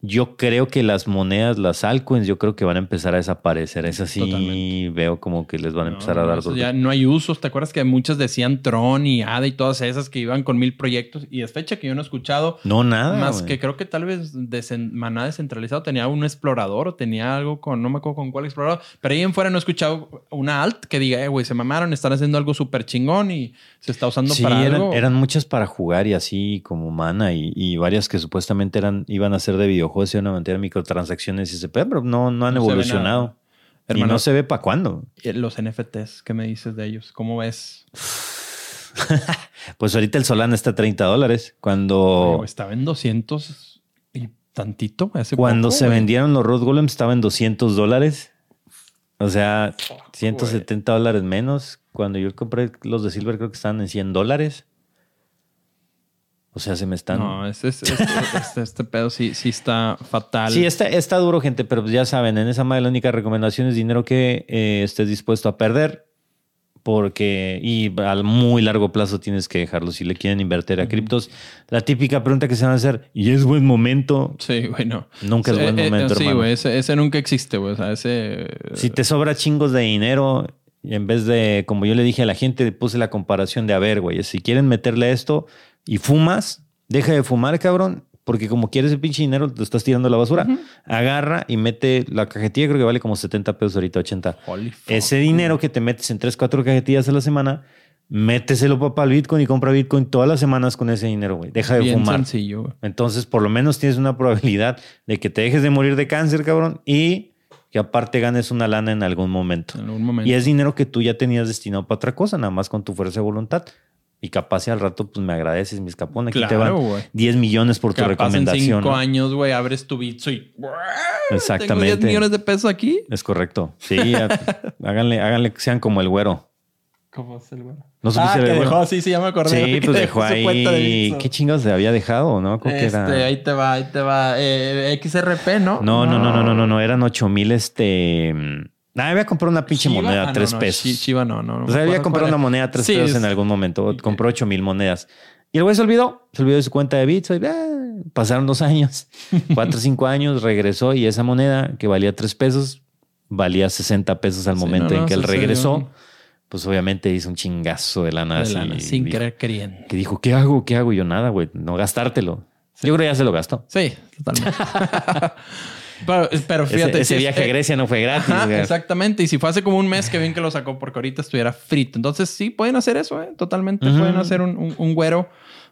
S1: yo creo que las monedas, las altcoins, yo creo que van a empezar a desaparecer. Es así,
S2: Totalmente.
S1: veo como que les van a empezar a dar
S2: ya no hay usos. ¿Te acuerdas que muchos decían Tron y ADA y todas esas que iban con mil proyectos? Y es fecha que yo no he escuchado.
S1: No, nada.
S2: más que creo que tal vez desen- Maná descentralizado tenía un explorador o tenía algo con, no me acuerdo con cuál explorador, pero ahí en fuera no he escuchado una alt que diga, eh, güey, se mamaron, están haciendo algo súper chingón y se está usando
S1: Sí,
S2: para
S1: eran,
S2: algo.
S1: eran muchas para jugar y así como mana y, y varias que supuestamente eran iban a ser de videojuegos y iban a meter microtransacciones y ese pedo, pero no, no han
S2: No se
S1: evolucionado.
S2: nada.
S1: y
S2: Hermano.
S1: no se ve para cuándo.
S2: Eh, Los NFTs, ¿qué me dices de ellos? ¿Cómo ves?
S1: Pues ahorita el Solana está a 30 dólares. Cuando,
S2: güey, estaba en 200 y tantito. Hace
S1: cuando
S2: poco,
S1: se
S2: güey.
S1: vendieron los Rose Golems estaba en 200 dólares. O sea, 170 dólares menos. Cuando yo compré los de Silver creo que estaban en 100 dólares. O sea, se me están...
S2: No, este, este, este- este- pedo sí, sí está fatal.
S1: Sí, está, está duro, gente, pero ya saben, en esa madre la única recomendación es dinero que eh, estés dispuesto a perder. Porque, y al muy largo plazo tienes que dejarlo si le quieren invertir a criptos. La típica pregunta que se van a hacer, ¿y es buen momento?
S2: Sí, güey, no.
S1: Nunca es
S2: Eh,
S1: buen
S2: eh,
S1: momento,
S2: Sí,
S1: hermano.
S2: güey, ese, ese nunca existe, güey. O sea, ese...
S1: Si te sobra chingos de dinero, en vez de, como yo le dije a la gente, puse la comparación de, a ver, güey, si quieren meterle esto y fumas, deja de fumar, cabrón, porque como quieres el pinche dinero, te estás tirando a la basura. Agarra y mete la cajetilla, creo que vale como 70 pesos ahorita, 80.
S2: Holy fuck.
S1: Ese dinero que te metes en 3, 4 cajetillas a la semana, méteselo para el Bitcoin y compra Bitcoin todas las semanas con ese dinero, güey. Deja de
S2: Bien
S1: fumar.
S2: sencillo, güey.
S1: Entonces, por lo menos tienes una probabilidad de que te dejes de morir de cáncer, cabrón, y que aparte ganes una lana en algún momento.
S2: En algún momento.
S1: Y es dinero que tú ya tenías destinado para otra cosa, nada más con tu fuerza de voluntad. Y capaz si al rato, pues me agradeces, mis capón. Aquí te van
S2: güey.
S1: 10 millones por tu
S2: en
S1: recomendación.
S2: cinco
S1: ¿no?
S2: años, güey, abres tu Bitso y...
S1: Exactamente.
S2: Tengo 10 millones de pesos aquí.
S1: Es correcto. Sí, ya- háganle, háganle que sean como el güero.
S2: ¿Cómo es el güey?
S1: ¿No
S2: ah,
S1: supiste
S2: que
S1: el güero?
S2: dejó, sí, sí, ya me acordé.
S1: Sí,
S2: que
S1: pues dejó
S2: de
S1: ahí. ¿Qué chingados se había dejado, no? Que
S2: Este,
S1: era.
S2: ahí te va, ahí te va. Eh, XRP, ¿no?
S1: No, no, no, no, no, no, no. Eran 8 mil, este. Ah, había comprado una pinche
S2: Chiva-
S1: moneda
S2: ah,
S1: a 3
S2: no, no,
S1: pesos.
S2: Chi- Chiva no, no. no
S1: O sea, había comprado una moneda a 3
S2: Sí,
S1: pesos
S2: es-
S1: en algún momento. Compró 8 mil monedas. Y el güey se olvidó. Se olvidó de su cuenta de Bits. y, ah, pasaron dos años, cuatro o cinco años, regresó y esa moneda que valía 3 pesos valía 60 pesos al
S2: Sí,
S1: momento en que él regresó. Pues obviamente hizo un chingazo de lana.
S2: de lana, sin
S1: dijo-
S2: querer queriendo.
S1: Que dijo, ¿qué hago? ¿Qué hago? Y yo nada, güey. No gastártelo. Yo creo que ya se lo gastó.
S2: Sí, totalmente. pero, pero fíjate.
S1: ese ese
S2: si es-
S1: viaje a
S2: eh,
S1: Grecia no fue gratis.
S2: Ajá, exactamente. Y si fue hace como un mes que bien que lo sacó porque ahorita estuviera frito. Entonces sí pueden hacer eso, ¿eh? Totalmente
S1: Ujú.
S2: pueden hacer un, un, un güero,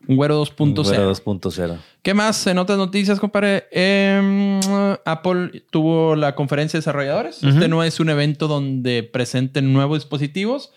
S2: un güero 2.0.
S1: Fuera 2.0.
S2: ¿Qué más? En otras noticias, compadre. Em, Apple tuvo la conferencia de desarrolladores.
S1: Ujú.
S2: Este no es un evento donde presenten nuevos dispositivos.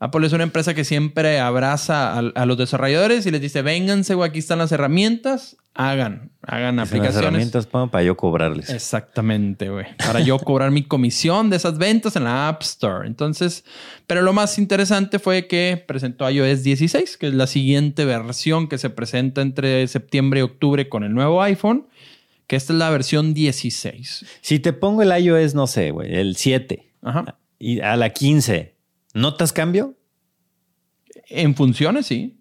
S2: Apple es una empresa que siempre abraza a, a los desarrolladores y les dice, vénganse, güey, aquí están las herramientas, hagan, hagan
S1: Son las
S2: aplicaciones.
S1: herramientas pa, para yo cobrarles.
S2: Exactamente, güey. Para yo cobrar mi comisión de esas ventas en la App Store. Entonces, pero lo más interesante fue que presentó iOS 16, que es la siguiente versión que se presenta entre septiembre y octubre con el nuevo iPhone, que esta es la versión 16.
S1: Si te pongo el iOS, no sé, güey, el 7
S2: Ajá.
S1: y a la 15, ¿notas cambio?
S2: En funciones, sí.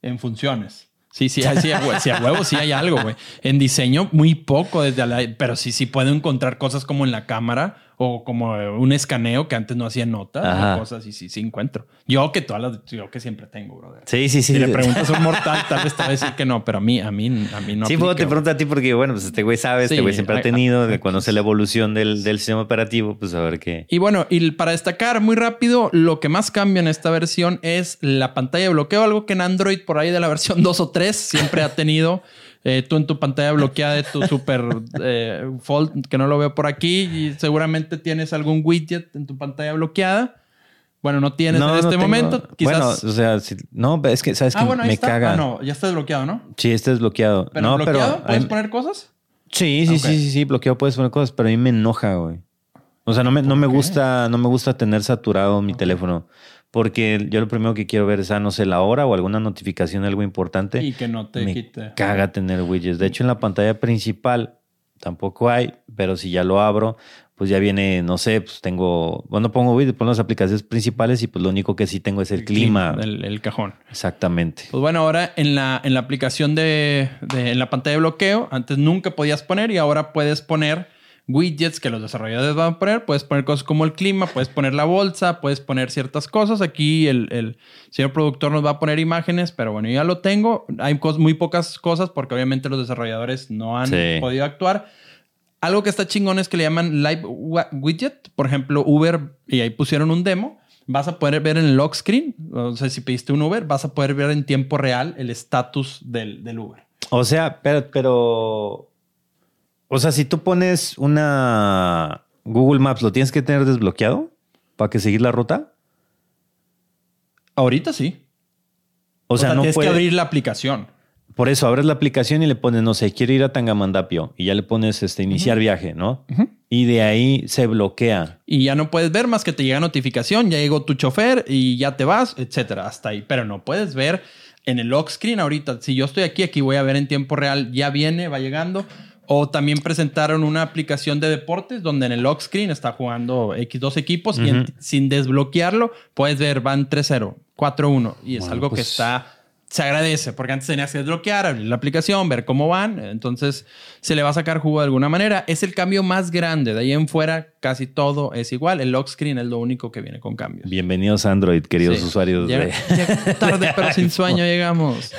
S2: En funciones. Sí, sí, sí, a hue- sí, a huevo sí hay algo, güey. En diseño, muy poco desde la, pero sí, sí puedo encontrar cosas como en la cámara o como eh, un escaneo que antes no hacía o cosas y sí, sí encuentro. Yo que todas las, yo que siempre tengo, brother.
S1: Sí, sí, sí.
S2: Si le preguntas a un mortal, tal vez te va a decir que no, pero a mí, a mí, a mí no.
S1: sí, puedo
S2: aplica,
S1: te pregunto a ti porque, bueno, pues este güey sabe, este
S2: Sí,
S1: güey siempre ha tenido, que conoce la evolución del, del sistema operativo, pues a ver qué.
S2: Y bueno, y para destacar muy rápido, lo que más cambia en esta versión es la pantalla de bloqueo, algo que en Android por ahí de la versión 2 o 3 siempre ha tenido. Eh, tú en tu pantalla bloqueada de tu super eh, Fold, que no lo veo por aquí, y seguramente tienes algún widget en tu pantalla bloqueada. Bueno, no tienes en este momento. Quizás.
S1: Bueno, o sea, si- no, es que, ¿sabes
S2: ah,
S1: que
S2: bueno,
S1: Me
S2: está.
S1: caga.
S2: Ah, no, ya está desbloqueado, ¿no?
S1: Sí, este es bloqueado.
S2: Pero
S1: no,
S2: bloqueado,
S1: pero.
S2: ¿puedes poner cosas?
S1: Sí, sí, sí, sí, sí, bloqueado puedes poner cosas, pero a mí me enoja, güey. O sea, no me, no me gusta, no me gusta tener saturado mi teléfono. Porque yo lo primero que quiero ver es, ah, no sé, la hora o alguna notificación algo importante.
S2: Y que no te
S1: me
S2: quite.
S1: caga tener widgets. De hecho, en la pantalla principal tampoco hay, pero si ya lo abro, pues ya viene, no sé, pues tengo, bueno, pongo widgets, pongo las aplicaciones principales y pues lo único que sí tengo es el, clima.
S2: El, el cajón.
S1: Exactamente.
S2: Pues bueno, ahora en la, en la aplicación de, de- en la pantalla de bloqueo, antes nunca podías poner y ahora puedes poner widgets que los desarrolladores van a poner. Puedes poner cosas como el clima, puedes poner la bolsa, puedes poner ciertas cosas. Aquí el, el señor productor nos va a poner imágenes, pero bueno, ya lo tengo. Hay muy pocas cosas porque obviamente los desarrolladores no han
S1: Sí.
S2: podido actuar. Algo que está chingón es que le llaman Live Widget. Por ejemplo, Uber, y ahí pusieron un demo. Vas a poder ver en el lock screen, o sea, si pediste un Uber, vas a poder ver en tiempo real el estatus del, del Uber.
S1: O sea, pero, pero, o sea, si tú pones una Google Maps, ¿lo tienes que tener desbloqueado para que seguir la ruta?
S2: Ahorita sí.
S1: O, sea, no
S2: tienes
S1: puede.
S2: que abrir la aplicación.
S1: Por eso abres la aplicación y le pones, no sé, quiero ir a Tangamandapio y ya le pones este iniciar viaje, ¿no? Y de ahí se bloquea.
S2: Y ya no puedes ver más que te llega notificación, ya llegó tu chofer y ya te vas, etcétera, hasta ahí. Pero no puedes ver en el lock screen ahorita. Si yo estoy aquí, aquí voy a ver en tiempo real, ya viene, va llegando. O también presentaron una aplicación de deportes donde en el lock screen está jugando X2 equipos y en- sin desbloquearlo puedes ver van 3-0, 4-1 y es
S1: Bueno,
S2: algo que
S1: pues-
S2: está se agradece porque antes tenías que desbloquear, abrir la aplicación, ver cómo van. Entonces se le va a sacar jugo de alguna manera. Es el cambio más grande. De ahí en fuera, casi todo es igual. El lock screen es lo único que viene con cambios.
S1: Bienvenidos a Android, queridos
S2: Sí.
S1: usuarios de...
S2: llega tarde, pero sin sueño llegamos.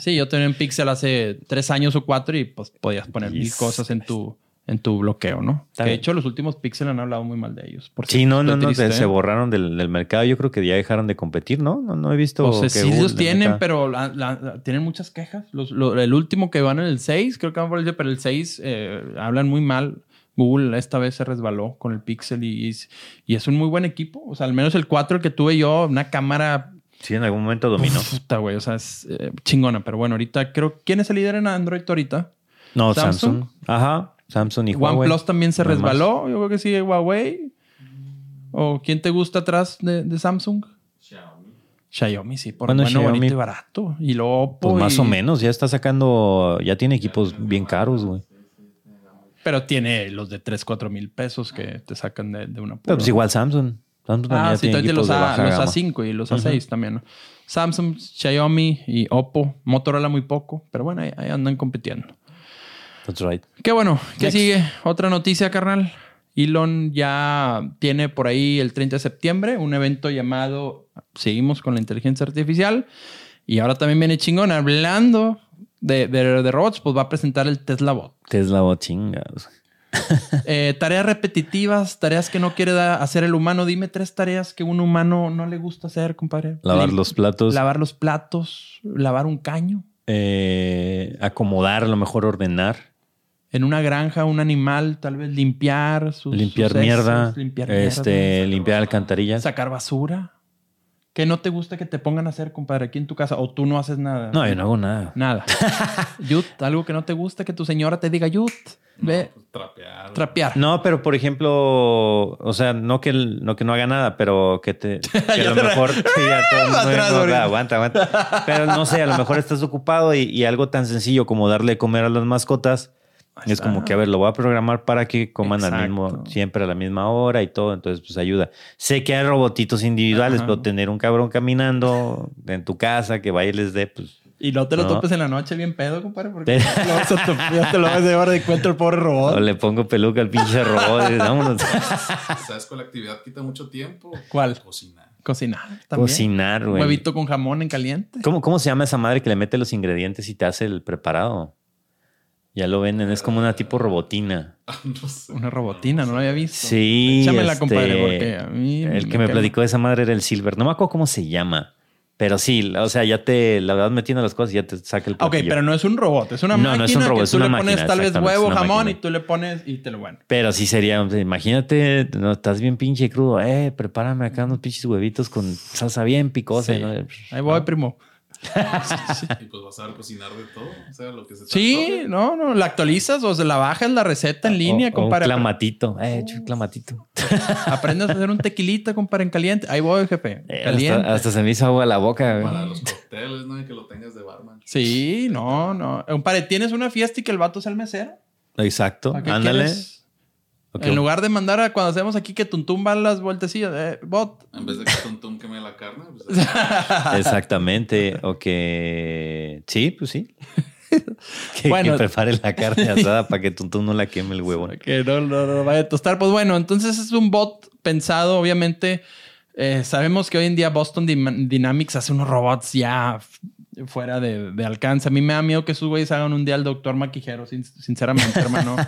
S2: Sí, yo tenía un Pixel hace tres años o cuatro y pues podías poner mil cosas en tu, en tu bloqueo, ¿no? Que de hecho los últimos Pixel han hablado muy mal de ellos.
S1: Sí, no, no, no, se, se
S2: ¿eh?
S1: borraron del, del mercado. Yo creo que ya dejaron de competir, ¿no? No, no he visto.
S2: O sea,
S1: que
S2: sí
S1: Google
S2: los
S1: le
S2: tienen, pero la- la- la- tienen muchas quejas. Los- lo- el último que van en el 6, creo que van por el pero el 6 eh, hablan muy mal. Google esta vez se resbaló con el Pixel y, y es un muy buen equipo. O sea, al menos el 4 el que tuve yo, una cámara
S1: Sí, en algún momento dominó.
S2: puta, güey. O sea, es eh, chingona. Pero bueno, ahorita creo... ¿Quién es el líder en Android ahorita?
S1: No,
S2: Samsung.
S1: Samsung. Ajá, Samsung y Huawei.
S2: OnePlus también se
S1: más.
S2: resbaló. Yo creo que sigue Huawei. ¿O quién te gusta atrás de, de Samsung? Xiaomi, sí, por
S1: Bueno,
S2: bueno,
S1: Xiaomi-
S2: bonito y barato. Y luego Oppo.
S1: Pues más
S2: y-
S1: o menos, ya está sacando, ya tiene equipos bien caros, güey.
S2: Pero tiene los de 3, 4 mil pesos que te sacan de, de una
S1: Pero
S2: pura.
S1: pues igual Samsung. Samsung también
S2: Ah, sí,
S1: tiene
S2: los,
S1: de
S2: A, los
S1: gama.
S2: A5 y los A6 también. ¿no? Samsung, Xiaomi y Oppo. Motorola muy poco. Pero bueno, ahí, ahí andan compitiendo.
S1: That's right.
S2: Qué bueno. ¿Qué
S1: Next.
S2: sigue? Otra noticia, carnal. Elon ya tiene por ahí el 30 de septiembre un evento llamado Seguimos con la inteligencia artificial. Y ahora también viene chingón. Hablando de, de- de robots, pues va a presentar el Tesla Bot.
S1: Tesla o chingas.
S2: Eh, tareas repetitivas, tareas que no quiere hacer el humano. Dime tres tareas que un humano no le gusta hacer, compadre.
S1: Lavar los platos,
S2: Lavar los platos, lavar un caño.
S1: eh, acomodar, a lo mejor ordenar,
S2: En una granja, un animal, tal vez limpiar sus
S1: limpiar
S2: sus
S1: mierda,
S2: limpiar
S1: este,
S2: mierda,
S1: limpiar alcantarillas.
S2: sacar basura. ¿Qué no te gusta que te pongan a hacer, compadre, aquí en tu casa? O tú no haces nada.
S1: No, yo no hago nada.
S2: Nada. Yut, algo que no te gusta que tu señora te diga, Yut, ve,
S3: pues, trapear.
S2: trapear.
S1: No, pero por ejemplo, o sea, no que, el- no que no haga nada, pero que te que a lo mejor sí, ya todo- no,
S2: Atrás,
S1: no,
S2: ahorita.
S1: aguanta, aguanta. Pero no sé, a lo mejor estás ocupado y, y algo tan sencillo como darle de comer a las mascotas.
S2: Ahí
S1: Es como que, a ver, lo voy a programar para que coman al mismo, siempre a la misma hora y todo. Entonces, pues ayuda. Sé que hay robotitos individuales,
S2: Ajá.
S1: pero tener un cabrón caminando en tu casa que vaya y les dé, pues.
S2: Y no te lo
S1: No.
S2: topes en la noche bien pedo, compadre, porque
S1: Te-
S2: lo vas a topar, ya te lo vas a llevar de encuentro el pobre robot.
S1: O le pongo peluca al pinche robot y vámonos.
S3: ¿Sabes cuál actividad quita mucho tiempo?
S2: ¿Cuál?
S3: Cocinar.
S2: Cocinar. También.
S1: Cocinar,
S2: Un
S1: güey.
S2: huevito con jamón en caliente.
S1: ¿Cómo, ¿Cómo se llama esa madre que le mete los ingredientes y te hace el preparado? Ya lo venden, es como una tipo robotina.
S3: no sé.
S2: Una robotina, no lo había visto.
S1: Sí.
S2: Échamela,
S1: este,
S2: compadre, porque a mí
S1: El que me platicó de esa madre era el Silver. No me acuerdo cómo se llama. Pero sí, o sea, ya te la vas metiendo las cosas y ya te saca el
S2: Ah, Ok,
S1: platillo.
S2: pero no es un robot, es una
S1: No, no
S2: máquina
S1: es un robot,
S2: que
S1: es
S2: tú
S1: una
S2: le pones
S1: máquina,
S2: tal vez huevo, jamón
S1: máquina.
S2: y tú le pones y te lo bueno.
S1: Pero sí sería, imagínate, no, estás bien pinche crudo, eh, prepárame acá unos pinches huevitos con salsa bien picosa.
S2: Sí.
S1: ¿no?
S2: Ahí voy, primo.
S3: Y pues vas a cocinar de todo. O sea, lo que se
S2: Sí, no, no, la actualizas o se la bajas la receta en línea,
S1: O-
S2: compadre.
S1: Un clamatito, eh, echo un clamatito.
S2: Aprendes a hacer un tequilita, compadre, en caliente. Ahí voy, jefe.
S1: Eh,
S2: Caliente.
S1: hasta, hasta se me hizo agua la boca. güey.
S3: Para los cócteles, ¿no? Y que lo tengas de barman.
S2: Sí, no, no. Compadre, tienes una fiesta y que el vato sea el mesero.
S1: Exacto,
S2: ¿Para qué
S1: ándale.
S2: quieres? En lugar de mandar a cuando hacemos aquí que Tuntum va las vueltecillas, eh, bot.
S3: En vez de que Tontum queme la carne, pues
S1: Exactamente. O que. Sí, pues sí. que,
S2: Bueno.
S1: que prepare la carne asada para que tú no la queme el huevo.
S2: Que no, no, no vaya a tostar. Pues bueno, entonces es un bot pensado, obviamente. eh, sabemos que hoy en día Boston Dy- Dynamics hace unos robots ya fuera de, de alcance. A mí me da miedo que esos güeyes hagan un día al doctor maquijero, sin- sinceramente, hermano.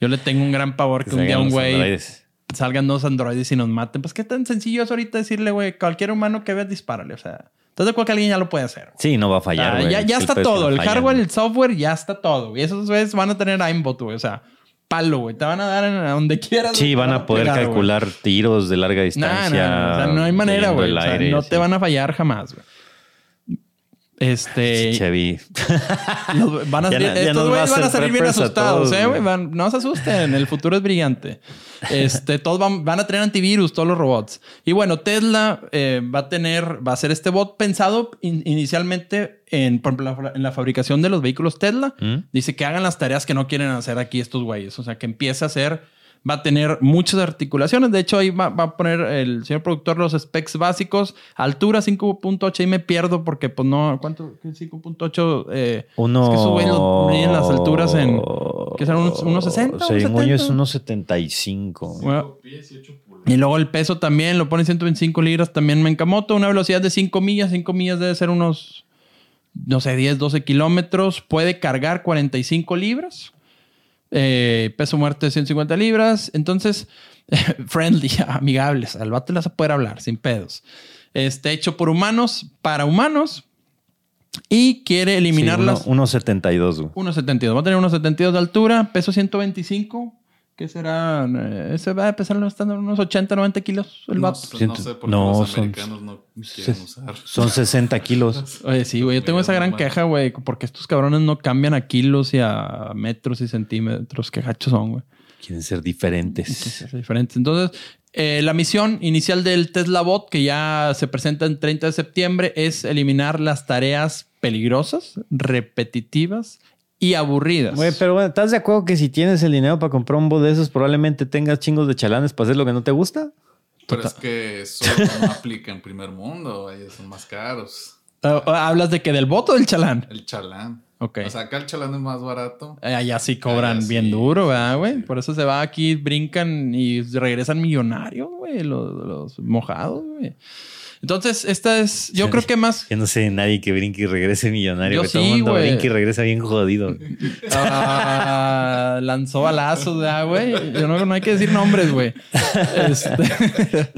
S2: Yo le tengo un gran pavor que,
S1: Que
S2: un día
S1: salgan
S2: un güey
S1: androides.
S2: salgan dos androides y nos maten. Pues qué tan sencillo es ahorita decirle, güey, cualquier humano que veas, dispárale. O sea, entonces de que alguien ya lo puede hacer.
S1: Sí, no va a fallar.
S2: Ah,
S1: güey.
S2: ya, ya está todo.
S1: no
S2: El hardware, el software, ya está todo. Y esos güeyes van a tener aimbot, güey. O sea, palo, güey. Te van a dar en a donde quieras.
S1: Sí, van a poder
S2: pegar, güey.
S1: calcular tiros de larga distancia.
S2: nah, nah, o sea, no hay manera, güey.
S1: el
S2: O sea,
S1: aire,
S2: no
S1: sí.
S2: te van a fallar jamás, güey. Este.
S1: Chevy.
S2: los- van a
S1: Ya
S2: estos
S1: nos va a
S2: güeyes van a salir bien asustados, ¿eh, güey. Van- No se asusten, el futuro es brillante. Este, todos van, van a tener antivirus, todos los robots. Y bueno, Tesla eh, va a tener, va a ser este bot pensado in- inicialmente en, por ejemplo, la, en la fabricación de los vehículos Tesla.
S1: ¿Mm?
S2: Dice que hagan las tareas que no quieren hacer aquí estos güeyes. O sea, que empiece a hacer, va a tener muchas articulaciones. De hecho, ahí va, va a poner el señor productor los specs básicos. Altura 5.8 y me pierdo porque pues no, ¿cuánto? ¿Qué 5.8? Eh,
S1: Uno.
S2: Es que esos güeyes lo miden las alturas en- ¿qué serán, unos- unos 60,
S1: Según
S2: unos
S1: yo es
S2: 70?
S1: unos 75.
S2: bueno,
S3: Cinco pies y ocho pulgadas.
S2: y luego el peso también lo pone 125 libras también Menkamoto, una velocidad de 5 millas. 5 millas debe ser unos, no sé, 10, 12 kilómetros. Puede cargar 45 libras. Eh, peso muerto de 150 libras. Entonces, friendly, amigables. Al vato a poder hablar sin pedos. Este, hecho por humanos, para humanos. Y quiere
S1: Sí,
S2: eliminar
S1: uno-
S2: las...
S1: 1.72. güey.
S2: 1.72. Va a tener 1.72 de altura, peso 125. ¿Qué será? Eh, Ese va a pesar estando unos 80, 90 kilos el
S3: No,
S2: vato.
S3: pues, no
S1: Siento-
S3: sé por qué
S1: no,
S3: los
S1: son-
S3: americanos no quieren usar.
S1: Son 60 kilos.
S2: Oye, sí, güey. Yo tengo esa gran queja, güey. Porque estos cabrones no cambian a kilos y a metros y centímetros. Qué gachos son, güey.
S1: Quieren ser diferentes.
S2: Es diferente. Entonces, eh, la misión inicial del Tesla Bot, que ya se presenta el 30 de septiembre, es eliminar las tareas peligrosas, repetitivas y aburridas.
S1: Güey, pero bueno, ¿estás de acuerdo que si tienes el dinero para comprar un bot de esos, probablemente tengas chingos de chalanes para hacer lo que no te gusta?
S3: Pero es que eso no aplica en primer mundo. Ellos son más caros.
S2: Ah, ah, ¿Hablas de que del voto o del chalán?
S3: El chalán.
S2: Ok.
S3: O sea, acá el chalán es más barato.
S2: Eh, Allá sí cobran
S3: Allá sí,
S2: bien duro, ¿verdad, güey?
S3: sí.
S2: Por eso se va aquí, brincan y regresan millonarios, güey, los, los mojados, güey. Entonces, esta es, yo creo que más...
S1: Yo no sé de nadie que brinque y regrese millonario.
S2: Yo
S1: güey. Todo el
S2: sí,
S1: mundo brinca y regresa bien jodido.
S2: ah, lanzó balazos, ¿verdad, güey? Yo no, no hay que decir nombres, güey. Este,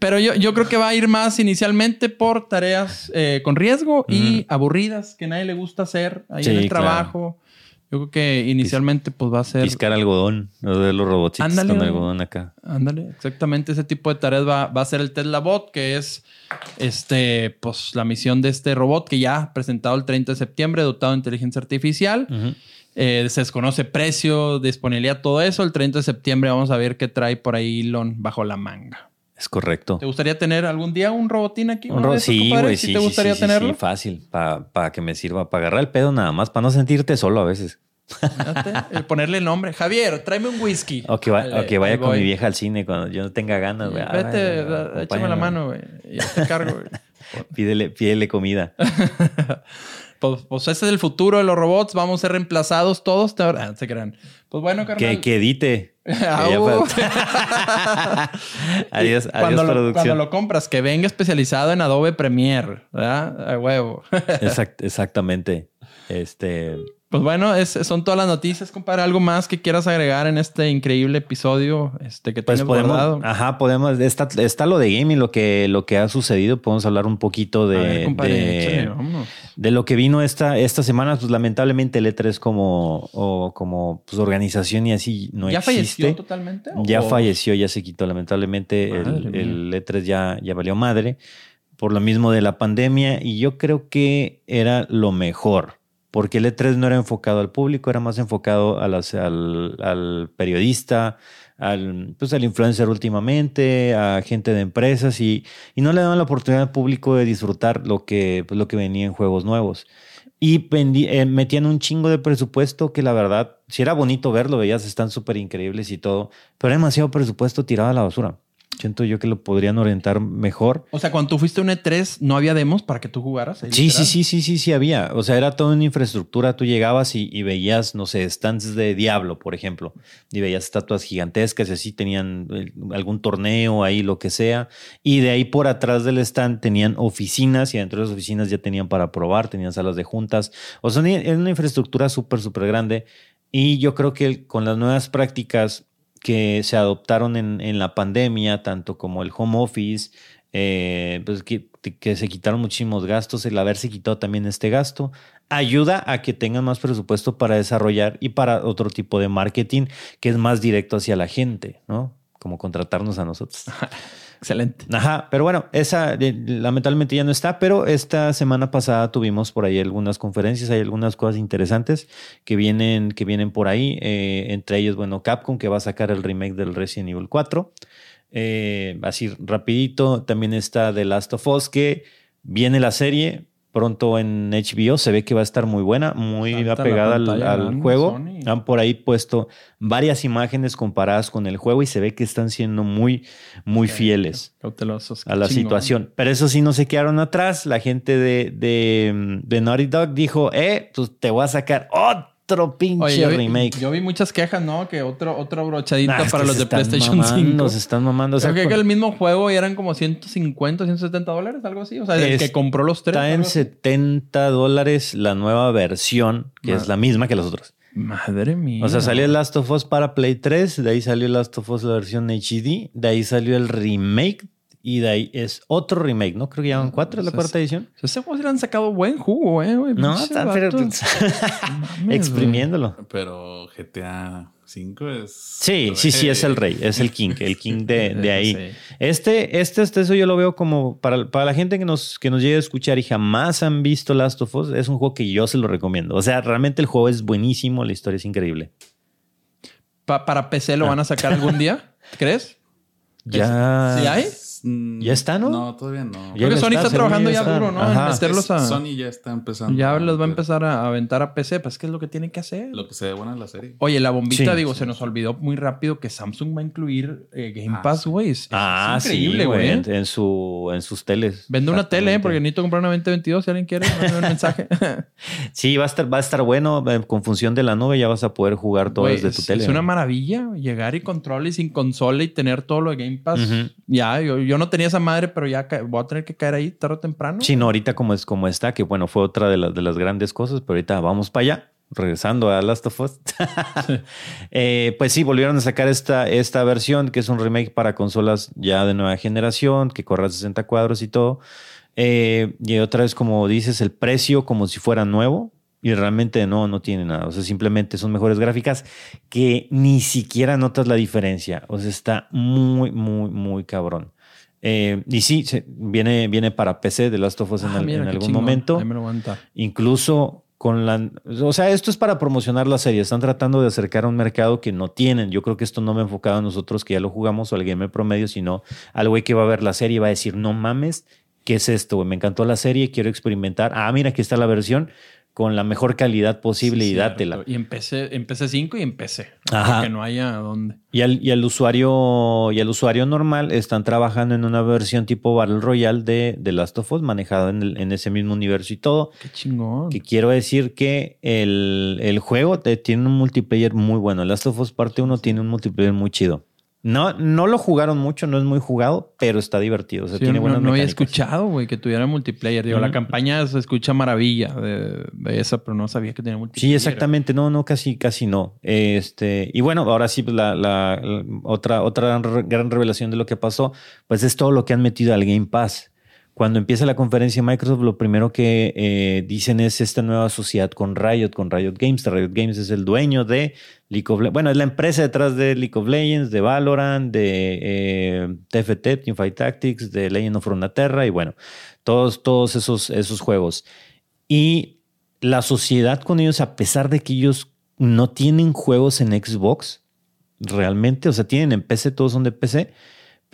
S2: Pero yo, yo creo que va a ir más inicialmente por tareas eh, con riesgo y aburridas que nadie le gusta hacer ahí en
S1: Sí,
S2: el trabajo. Yo creo que inicialmente pues va a ser...
S1: Piscar algodón, los de los robotitos
S2: Ándale,
S1: con algodón acá.
S2: Ándale, exactamente ese tipo de tareas va, va a ser el Tesla Bot, que es este, pues, la misión de este robot que ya presentado el 30 de septiembre, dotado de inteligencia artificial. Eh, se desconoce precio, disponibilidad, todo eso. El 30 de septiembre vamos a ver qué trae por ahí Elon bajo la manga.
S1: Es correcto.
S2: ¿Te gustaría tener algún día un robotín aquí?
S1: Un
S2: uno
S1: ro-
S2: de esos,
S1: sí, güey,
S2: ¿Sí
S1: sí,
S2: te
S1: sí,
S2: gustaría
S1: sí, sí,
S2: tenerlo?
S1: sí, fácil, para que me sirva, para agarrar el pedo nada más, para no sentirte solo a veces.
S2: El ponerle el nombre. Javier, tráeme un whisky.
S1: O que, va-
S2: Dale,
S1: o que vaya con
S2: voy.
S1: mi vieja al cine cuando yo no tenga ganas, güey.
S2: Vete,
S1: Ay,
S2: échame la mano, güey. Yo te cargo, güey.
S1: Pídele, pídele comida.
S2: Pues, pues ese es el futuro de los robots. Vamos a ser reemplazados todos. Te- Ah, se crean. Pues bueno, carnal.
S1: que, que edite.
S2: Ah, uh.
S1: adiós, adiós,
S2: cuando, lo,
S1: producción.
S2: cuando lo compras, que venga especializado en Adobe Premiere, ¿verdad? A huevo.
S1: Exact- exactamente. Este.
S2: Pues bueno, es- son todas las noticias, compadre. ¿Algo más que quieras agregar en este increíble episodio este, que
S1: Pues
S2: tienes
S1: podemos,
S2: guardado?
S1: ajá, podemos, está, está lo de gaming, lo que, lo que ha sucedido, podemos hablar un poquito de,
S2: A ver, compadre,
S1: de,
S2: échale, vámonos.
S1: de lo que vino esta, esta semana, pues lamentablemente el E3 como, o como pues, organización y así no
S2: ¿Ya
S1: existe.
S2: falleció totalmente?
S1: Ya
S2: ¿O-
S1: falleció, ya se quitó. Lamentablemente el, el E3 ya, ya valió madre por lo mismo de la pandemia y yo creo que era lo mejor. Porque el E3 no era enfocado al público, era más enfocado al, periodista, al, pues, al influencer últimamente, a gente de empresas y, y no le daban la oportunidad al público de disfrutar lo que, pues, lo que venía en juegos nuevos. Y eh, metían un chingo de presupuesto que la verdad, si era bonito verlo, veías, están súper increíbles y todo, pero era demasiado presupuesto tirado a la basura. Siento yo que lo podrían orientar mejor.
S2: O sea, cuando tú fuiste un E3, ¿no había demos para que tú jugaras?
S1: Sí, sí,
S2: literal?
S1: sí, sí, sí, sí había. O sea, era toda una infraestructura. Tú llegabas y, y veías, no sé, stands de Diablo, por ejemplo, y veías estatuas gigantescas y así tenían eh, algún torneo ahí, lo que sea. Y de ahí por atrás del stand tenían oficinas y dentro de las oficinas ya tenían para probar, tenían salas de juntas. O sea, era una infraestructura súper, súper grande. Y yo creo que con las nuevas prácticas que se adoptaron en, en la pandemia, tanto como el home office, eh, pues que, que se quitaron muchísimos gastos, el haberse quitado también este gasto, ayuda a que tengan más presupuesto para desarrollar y para otro tipo de marketing que es más directo hacia la gente, ¿no? Como contratarnos a nosotros.
S2: Excelente.
S1: Ajá, pero bueno, esa eh, lamentablemente ya no está, pero esta semana pasada tuvimos por ahí algunas conferencias, hay algunas cosas interesantes que vienen, que vienen por ahí, eh, entre ellos, bueno, Capcom que va a sacar el remake del Resident Evil 4, Eh, así rapidito, también está The Last of Us que viene la serie pronto en HBO, se ve que va a estar muy buena, muy apegada al,
S2: pantalla
S1: al
S2: grande,
S1: juego.
S2: Sony.
S1: Han por ahí puesto varias imágenes comparadas con el juego y se ve que están siendo muy, muy fieles
S2: Cautelosos.
S1: a la
S2: Chingón.
S1: situación. Pero eso sí no se quedaron atrás. La gente de, de, de Naughty Dog dijo, eh, pues te voy a sacar otro pinche
S2: Oye, yo vi,
S1: remake.
S2: yo vi muchas quejas, ¿no? Que otro, otro brochadito
S1: Nah,
S2: para los de PlayStation
S1: mamando,
S2: 5.
S1: Se están mamando. O sea,
S2: Creo que,
S1: con-
S2: el mismo juego y eran como 150, 170 dólares, algo así. O sea, el
S1: Es-
S2: que compró los tres.
S1: está en
S2: algo así.
S1: 70 dólares la nueva versión, que
S2: Ma-
S1: es la misma que las otras.
S2: Madre mía.
S1: O sea, salió el Last of Us para Play 3, de ahí salió el Last of Us la versión HD, de ahí salió el remake y de ahí es otro remake, ¿no? Creo que llevan cuatro, es la
S2: O sea,
S1: cuarta edición.
S2: O sea, Ese juego sí le han sacado buen jugo, eh, güey.
S1: No,
S2: Pinche
S1: está pero-
S2: vato. Mames, güey.
S1: exprimiéndolo.
S3: Pero GTA 5 es.
S1: Sí, sí, sí, es el rey, es el king, el king de, de ahí.
S2: Sí.
S1: Este, este, este, eso yo lo veo como para, para la gente que nos, que nos llegue a escuchar y jamás han visto Last of Us, es un juego que yo se lo recomiendo. O sea, realmente el juego es buenísimo, la historia es increíble.
S2: Pa- ¿Para PC lo van a sacar algún día? ¿Crees?
S1: Ya.
S2: ¿Sí hay?
S3: Mm,
S1: ¿Ya está, no?
S3: No, todavía no.
S2: Creo que Sony está trabajando ya duro, ¿no?
S1: Ajá.
S2: En meterlos a...
S3: Sony ya está empezando.
S2: Ya les va a empezar a aventar a PC, pues que es lo que tiene que hacer.
S3: Lo que se ve buena la serie.
S2: Oye, la bombita,
S1: Sí.
S2: digo, se nos olvidó muy rápido que Samsung va a incluir eh, Game
S3: Ah,
S2: Pass, güey.
S1: Ah,
S2: es increíble,
S1: güey. En, en su, en sus teles.
S2: Vende una tele, ¿eh? Porque necesito comprar una 2022 si alguien quiere, un mensaje.
S1: Sí, va a estar, va a estar bueno. eh, Con función de la nube ya vas a poder jugar todo
S2: Güey,
S1: desde tu
S2: es,
S1: tele.
S2: es una maravilla llegar y control y sin consola y tener todo lo de Game Pass. Ya, yo, yo no tenía esa madre, pero ya voy a tener que caer ahí tarde o temprano.
S1: Sí, no, ahorita como es como está, que bueno, fue otra de las, de las grandes cosas, pero ahorita vamos para allá. Regresando a Last of Us. Eh, pues sí, volvieron a sacar esta, esta versión, que es un remake para consolas ya de nueva generación, que corre a 60 cuadros y todo. Eh, y otra vez, como dices, el precio como si fuera nuevo. Y realmente no, no tiene nada. O sea, simplemente son mejores gráficas que ni siquiera notas la diferencia. O sea, está muy, muy, muy cabrón. Eh, y sí, viene, viene para PC de Last of Us en,
S2: Ah, mira,
S1: en algún
S2: chingón.
S1: momento.
S2: Ahí me lo.
S1: Incluso con la... O sea, esto es para promocionar la serie. Están tratando de acercar a un mercado que no tienen. Yo creo que esto no me ha enfocado a nosotros que ya lo jugamos o al gamer promedio, sino al güey que va a ver la serie y va a decir, no mames, ¿qué es esto? Me encantó la serie, quiero experimentar. Ah, mira, aquí está la versión con la mejor calidad posible
S2: Sí,
S1: y
S2: cierto.
S1: dátela.
S2: Y empecé, empecé 5 y empecé.
S1: Ajá.
S2: Que no haya dónde.
S1: Y al, y al usuario y al usuario normal están trabajando en una versión tipo Battle Royale de, de Last of Us, manejado en, el- en ese mismo universo y todo.
S2: Qué chingón.
S1: Que quiero decir que el, el juego te- tiene un multiplayer muy bueno. Last of Us Parte 1 tiene un multiplayer muy chido. No, no lo jugaron mucho, no es muy jugado, pero está divertido. O sea,
S2: Sí,
S1: tiene
S2: no,
S1: buenas
S2: no había escuchado, güey, que tuviera multiplayer. Digo, la campaña se escucha maravilla de, de esa, pero no sabía que tenía multiplayer.
S1: Sí, exactamente. No, no, casi, casi no. Este, y bueno, ahora sí, pues, la, la- la otra, otra gran revelación de lo que pasó, pues es todo lo que han metido al Game Pass. Cuando empieza la conferencia de Microsoft, lo primero que eh, dicen es esta nueva sociedad con Riot, con Riot Games. Riot Games es el dueño de League of Legends. Bueno, es la empresa detrás de League of Legends, de Valorant, de eh, TFT, Teamfight Tactics, de Legend of Runeterra y bueno, todos, todos esos, esos juegos. Y la sociedad con ellos, a pesar de que ellos no tienen juegos en Xbox, realmente, o sea, tienen en PC, todos son de PC,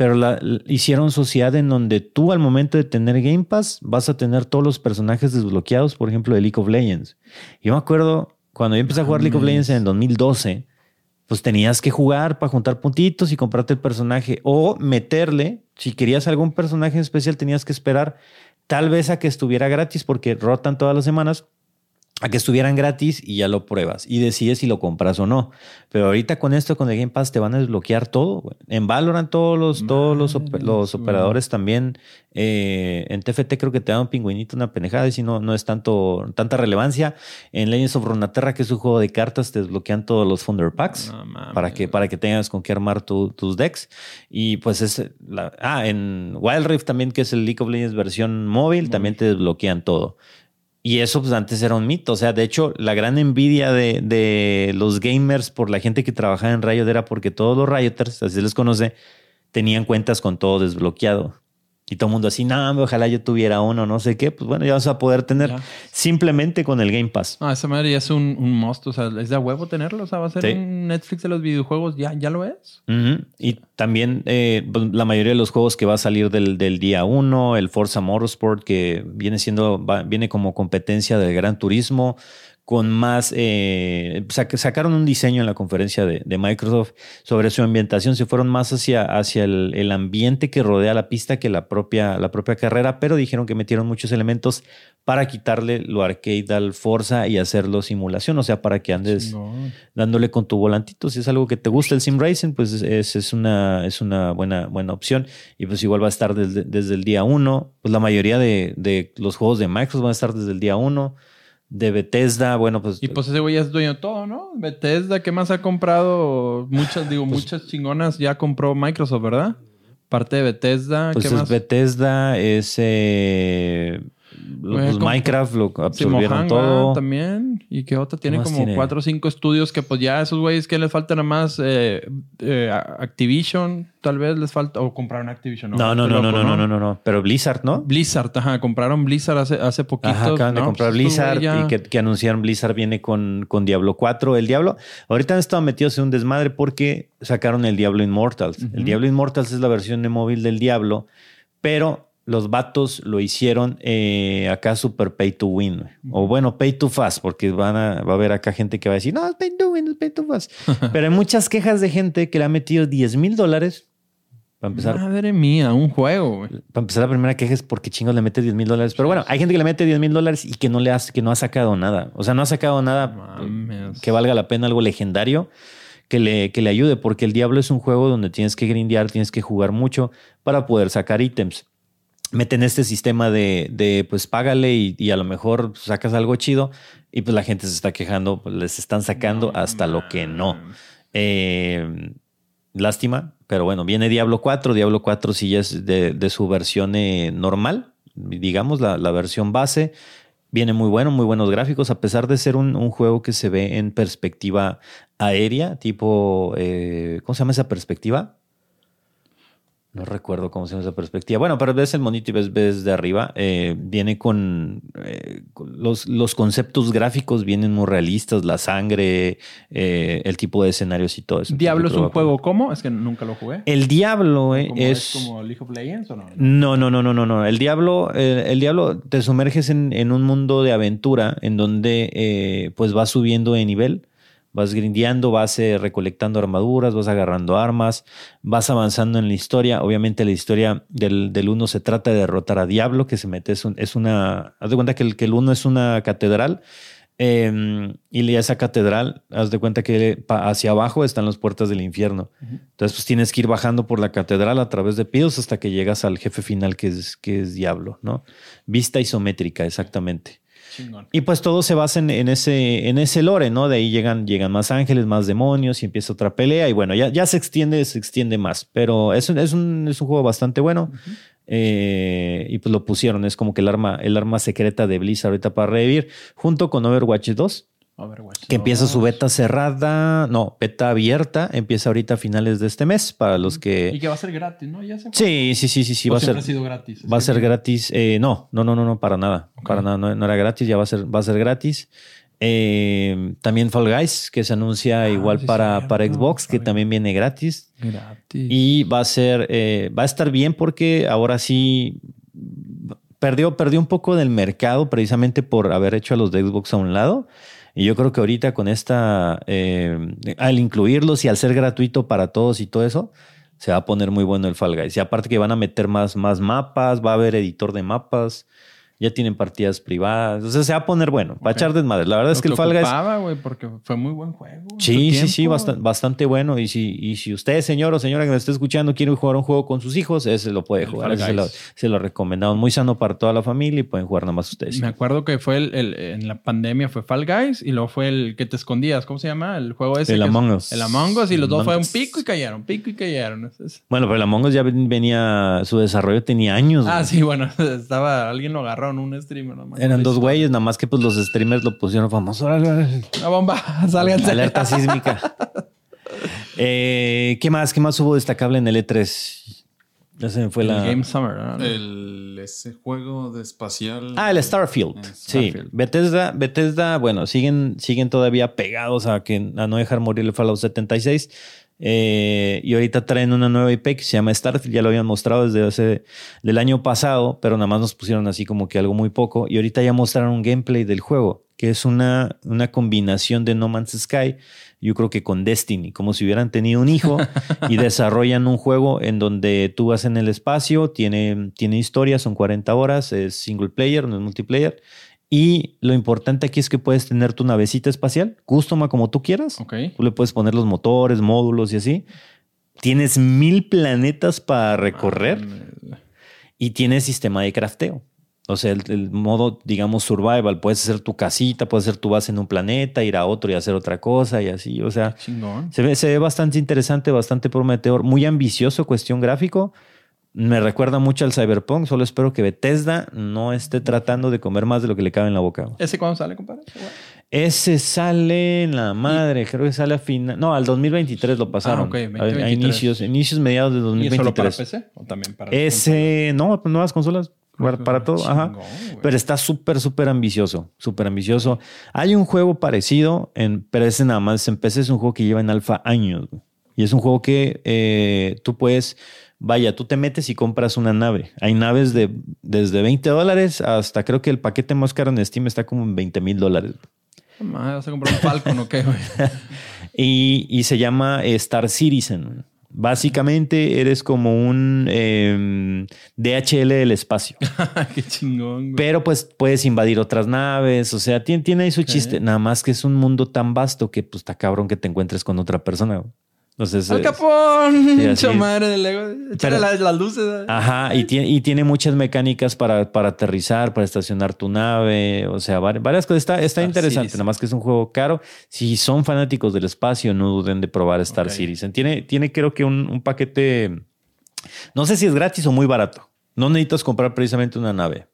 S1: pero la, la- hicieron sociedad en donde tú al momento de tener Game Pass vas a tener todos los personajes desbloqueados, por ejemplo, de League of Legends. Yo me acuerdo cuando yo empecé a jugar League of
S2: Mames.
S1: Legends en el 2012, pues tenías que jugar para juntar puntitos y comprarte el personaje o meterle, si querías algún personaje en especial tenías que esperar tal vez a que estuviera gratis porque rotan todas las semanas a que estuvieran gratis y ya lo pruebas y decides si lo compras o no. Pero ahorita con esto, con el Game Pass, te van a desbloquear todo. güey. En Valorant todos los, todos los, op- los operadores también. eh, en TFT creo que te dan un pingüinito, una pendejada, y si no, no es tanto, tanta relevancia. En Legends of Runeterra, que es un juego de cartas, te desbloquean todos los Thunder Packs
S2: No
S1: para que, para que tengas con qué armar tu- tus decks. Y pues es la, ah, en Wild Rift también, que es el League of Legends versión móvil, también te desbloquean todo. Y eso pues antes era un mito. O sea, de hecho, la gran envidia de, de los gamers por la gente que trabajaba en Riot era porque todos los Rioters, así les conoce, tenían cuentas con todo desbloqueado. Y todo el mundo así, no, ojalá yo tuviera uno, no sé qué. Pues bueno, ya vas a poder tener
S2: Ya.
S1: simplemente con el Game Pass.
S2: No, esa madre ya es un, un must. O sea, es de a huevo tenerlo. O sea, va a ser
S1: Sí.
S2: un Netflix de los videojuegos. Ya, ya lo es.
S1: Y también eh, pues, la mayoría de los juegos que va a salir del, del día 1, el Forza Motorsport, que viene siendo, va- viene como competencia del Gran Turismo, con más, eh, sac- sacaron un diseño en la conferencia de, de Microsoft sobre su ambientación, se fueron más hacia, hacia el, el ambiente que rodea la pista que la propia, la propia carrera, pero dijeron que metieron muchos elementos para quitarle lo arcade al Forza y hacerlo simulación, o sea, para que andes dándole con tu volantito. Si es algo que te gusta el sim racing, pues es, es- es una, es una buena, buena opción. Y pues igual va a estar desde, desde el día uno. Pues la mayoría de, de los juegos de Microsoft van a estar desde el día uno. De Bethesda, bueno, pues,
S2: Y pues ese güey ya es dueño de todo, ¿no? Bethesda, ¿qué más ha comprado? Muchas, digo,
S1: Pues
S2: muchas chingonas ya compró Microsoft, ¿verdad? Parte de Bethesda,
S1: pues
S2: ¿qué
S1: es
S2: más?
S1: Bethesda, es eh, pues Minecraft, lo absorbieron todo.
S2: también. ¿Y qué otra? Tiene como
S1: tiene?
S2: cuatro o cinco estudios que pues ya esos güeyes que les falta nada más eh, eh, Activision, tal vez les falta, o compraron Activision.
S1: No, no, no, no,
S2: loco,
S1: no, no, no, no, no. Pero Blizzard, ¿no?
S2: Blizzard, ajá, compraron Blizzard hace, hace poquito.
S1: Ajá, acaban de comprar
S2: Pues,
S1: Blizzard
S2: ya-
S1: y que, que anunciaron Blizzard viene con, con Diablo 4. El Diablo, ahorita han estado metidos en un desmadre porque sacaron el Diablo Immortals. El. Diablo Immortals es la versión de móvil del Diablo, pero los vatos lo hicieron eh, acá super pay to win. O bueno, pay to fast, porque van a, va a haber acá gente que va a decir, no, es pay to win, es pay to fast. pero hay muchas quejas de gente que le ha metido 10 mil dólares. Para empezar,
S2: Madre mía, un juego, güey.
S1: para empezar, la primera queja es porque chingos le mete 10 mil dólares. Pero bueno, hay gente que le mete 10 mil dólares y que no le hace, que no ha sacado nada. O sea, no ha sacado nada
S2: Mames.
S1: que valga la pena, algo legendario que le, que le ayude, porque el Diablo es un juego donde tienes que grindear, tienes que jugar mucho para poder sacar ítems. Meten este sistema de, de, pues págale y, y a lo mejor sacas algo chido y pues la gente se está quejando, pues les están sacando
S2: No
S1: hasta lo que no. Eh, lástima, pero bueno, viene Diablo 4. Diablo 4 sí ya es de, de su versión eh, normal, digamos, la, la versión base. Viene muy bueno, muy buenos gráficos, a pesar de ser un, un juego que se ve en perspectiva aérea, tipo, eh, ¿cómo se llama esa perspectiva? No recuerdo cómo se llama esa perspectiva. Bueno, pero ves el monito y ves, ves de arriba. eh, viene con, eh, con los, los conceptos gráficos, vienen muy realistas, la sangre, eh, el tipo de escenarios y todo eso.
S2: ¿Diablo es un juego cómo? Es que nunca lo jugué.
S1: el Diablo eh,
S2: ¿Cómo
S1: es...
S2: como League of Legends o no?
S1: No, no, no, no, no, no. El Diablo, el Diablo te sumerges en, en un mundo de aventura en donde pues vas subiendo de nivel, vas grindeando, vas eh, recolectando armaduras, vas agarrando armas, vas avanzando en la historia. Obviamente la historia del, del uno se trata de derrotar a Diablo, que se mete, es, un- es una... Haz de cuenta que el, que el uno es una catedral. eh, y esa catedral, haz de cuenta que hacia abajo están las puertas del infierno. Entonces, pues tienes que ir bajando por la catedral a través de pisos hasta que llegas al jefe final, que es, que es Diablo, ¿no? Vista isométrica, exactamente.
S2: Chingón.
S1: Y pues todo se basa en, en ese, en ese lore, ¿no? De ahí llegan, llegan más ángeles, más demonios y empieza otra pelea. Y bueno, ya, ya se extiende, se extiende más. Pero es un, es un, es un juego bastante bueno. Eh, y pues lo pusieron, es como que el arma, el arma secreta de Blizzard ahorita para revivir, junto con Overwatch 2
S2: Overwatch
S1: que empieza su
S2: 2.
S1: beta cerrada, no, beta abierta, empieza ahorita a finales de este mes para los
S2: Y
S1: que...
S2: que va a ser gratis, ¿no? Ya se.
S1: Sí, sí, sí, sí, sí,
S2: ¿O
S1: va a ser,
S2: ha sido gratis.
S1: va a ser
S2: que-
S1: gratis. Eh, no, no, no, no, no, para nada, para nada, no, no era gratis, ya va a ser, va a ser gratis. Eh, también Fall Guys, que se anuncia
S2: Ah,
S1: igual
S2: sí,
S1: para, para Xbox, que también viene gratis.
S2: Gratis.
S1: Y va a ser, eh, va a estar bien porque ahora sí perdió, perdió un poco del mercado precisamente por haber hecho a los de Xbox a un lado. Y yo creo que ahorita con esta, eh, al incluirlos y al ser gratuito para todos y todo eso, se va a poner muy bueno el Fall Guys. Y aparte que van a meter más, más mapas, va a haber editor de mapas, ya tienen partidas privadas. O sea, se va a poner bueno, va a echar desmadre. La verdad es que el Fall Guys...
S2: güey, porque fue muy buen juego.
S1: Sí, sí, sí, bastante, bastante bueno. Y si, y si usted, señor o señora que me esté escuchando, quiere jugar un juego con sus hijos, ese lo puede
S2: El
S1: jugar. Se lo, se lo recomendamos. Muy sano para toda la familia y pueden jugar nada más ustedes.
S2: Me acuerdo que fue el, el- en la pandemia fue Fall Guys y luego fue el que te escondías. ¿Cómo se llama? El juego ese.
S1: El
S2: es-
S1: Among Us.
S2: El Among Us y los dos
S1: Among
S2: fue un
S1: Us.
S2: pico y cayeron, pico y cayeron.
S1: Bueno, pero el Among Us ya ven- venía, su desarrollo tenía años.
S2: Ah, sí, bueno, estaba, alguien lo agarró en un streamer. No
S1: Eran dos güeyes, nada más que pues los streamers lo pusieron famoso.
S2: Una bomba, sálganse.
S1: Alerta sísmica. Eh, ¿Qué más? ¿Qué más hubo destacable en el E3? Ya se me fue
S2: El
S1: la.
S2: Game Summer, ¿no?
S3: El, ese juego de espacial.
S1: Ah, el Starfield.
S3: Eh,
S1: Sí,
S2: Starfield.
S1: Bethesda, Bethesda, bueno, siguen, siguen todavía pegados a, que, a no dejar morir el Fallout 76. Eh, y ahorita traen una nueva IP que se llama Starfield. Ya lo habían mostrado desde hace del año pasado, pero nada más nos pusieron así como que algo muy poco. Y ahorita ya mostraron un gameplay del juego, que es una, una combinación de No Man's Sky. Yo creo que con Destiny, como si hubieran tenido un hijo y desarrollan un juego en donde tú vas en el espacio, tiene, tiene historia, son 40 horas, es single player, no es multiplayer. Y lo importante aquí es que puedes tener tu navecita espacial, custom a como tú quieras.
S2: Ok.
S1: Tú le puedes poner los motores, módulos y así. Tienes mil planetas para recorrer y tienes sistema de crafteo. O sea, el, el modo, digamos, survival. Puedes hacer tu casita, puedes hacer tu base en un planeta, ir a otro y hacer otra cosa y así. O sea, se ve, se ve bastante interesante, bastante prometedor, muy ambicioso, cuestión gráfico. Me recuerda mucho al Cyberpunk. Solo espero que Bethesda no esté tratando de comer más de lo que le cabe en la boca.
S2: ¿Ese cuándo sale, compadre?
S1: Ese sale en la madre, creo que sale a final. No, al 2023 lo pasaron.
S2: Ah, ok,
S1: A- a,
S2: 2023.
S1: inicios, inicios mediados de
S2: ¿Y es solo para
S1: 2023.
S2: PC? ¿O también para
S1: Ese, no, pues nuevas consolas. Para, para todo, ajá. Pero está súper, súper ambicioso. Súper ambicioso. Hay un juego parecido, en, pero ese nada más en PC es un juego que lleva en alfa años. Y es un juego que eh, tú puedes, vaya, tú te metes y compras una nave. Hay naves de desde 20 dólares hasta creo que el paquete más caro en Steam está como en 20 mil dólares.
S2: ¿Vas a comprar un Falcon o qué, güey?
S1: Y, y se llama Star Citizen. Básicamente eres como un eh, DHL del espacio.
S2: qué chingón, güey.
S1: Pero pues puedes invadir otras naves. O sea, tiene, tiene ahí su chiste. Nada más que es un mundo tan vasto que pues está cabrón que te encuentres con otra persona. güey. Entonces,
S2: ¡Al Capón!
S1: Sí, así
S2: Mucha
S1: es.
S2: madre del Lego. Échale
S1: Pero-
S2: las, las luces. ¿eh?
S1: Ajá, y tiene, y tiene muchas mecánicas para, para aterrizar, para estacionar tu nave, o sea, vari- varias cosas. Está, está
S2: Star
S1: interesante, nada más que es un juego caro. Si son fanáticos del espacio, no duden de probar Star
S2: Ok.
S1: Citizen. Tiene, tiene creo que un, un paquete, no sé si es gratis o muy barato. No necesitas comprar precisamente una nave,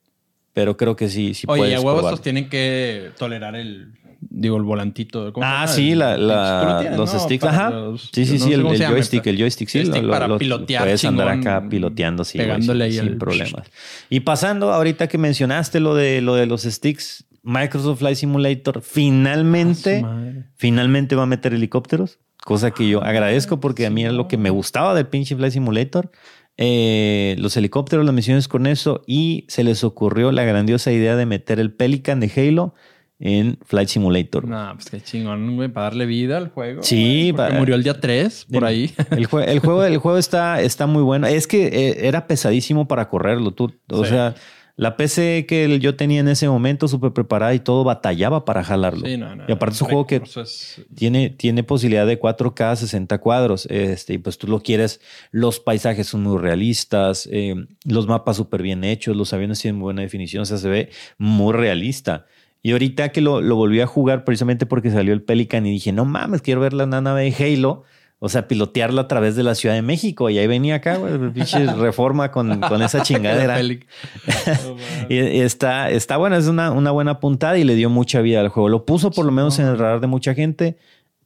S1: pero creo que sí, sí
S2: Oye,
S1: puedes
S2: a huevos
S1: probar.
S2: tienen que tolerar el, digo, el volantito. ¿cómo se
S1: Ah, sí, la,
S2: tienes,
S1: los
S2: ¿no?
S1: sticks,
S2: Para
S1: ajá.
S2: los-
S1: sí, sí, sí, el, joystick, el joystick, sí.
S2: Joystick
S1: lo-
S2: para
S1: lo-
S2: pilotear
S1: Puedes andar acá piloteando, sí.
S2: pegándole
S1: sin,
S2: ahí
S1: sin
S2: al-
S1: problemas. Y pasando, ahorita que mencionaste lo de, lo de los sticks, Microsoft Flight Simulator finalmente,
S2: Ah,
S1: finalmente va a meter helicópteros, cosa que yo agradezco porque a mí era lo que me gustaba del pinche Flight Simulator. Eh, los helicópteros, las misiones con eso, y se les ocurrió la grandiosa idea de meter el Pelican de Halo en Flight Simulator.
S2: No, pues qué chingón, güey, para darle vida al juego.
S1: Sí,
S2: porque
S1: para-
S2: murió el día 3, por ahí.
S1: El, jue- el juego, el juego está, está muy bueno. Es que eh, era pesadísimo para correrlo. Tú, o
S2: Sí.
S1: sea, la PC que el- yo tenía en ese momento, súper preparada y todo, batallaba para jalarlo.
S2: Sí, no, no,
S1: y aparte es un
S2: el
S1: juego que
S2: es-
S1: tiene, tiene posibilidad de 4K 60 cuadros. Este, y pues tú lo quieres. Los paisajes son muy realistas, eh, los mapas súper bien hechos, los aviones tienen muy buena definición, o sea, se ve muy realista. Y ahorita que lo, lo volví a jugar precisamente porque salió el Pelican y dije, no mames, quiero ver la nave de Halo. O sea, pilotearla a través de la Ciudad de México. Y ahí venía acá, güey, pinche reforma con, con esa chingadera. Y, está, está buena, es una, una buena puntada y le dio mucha vida al juego. Lo puso por lo menos en el radar de mucha gente.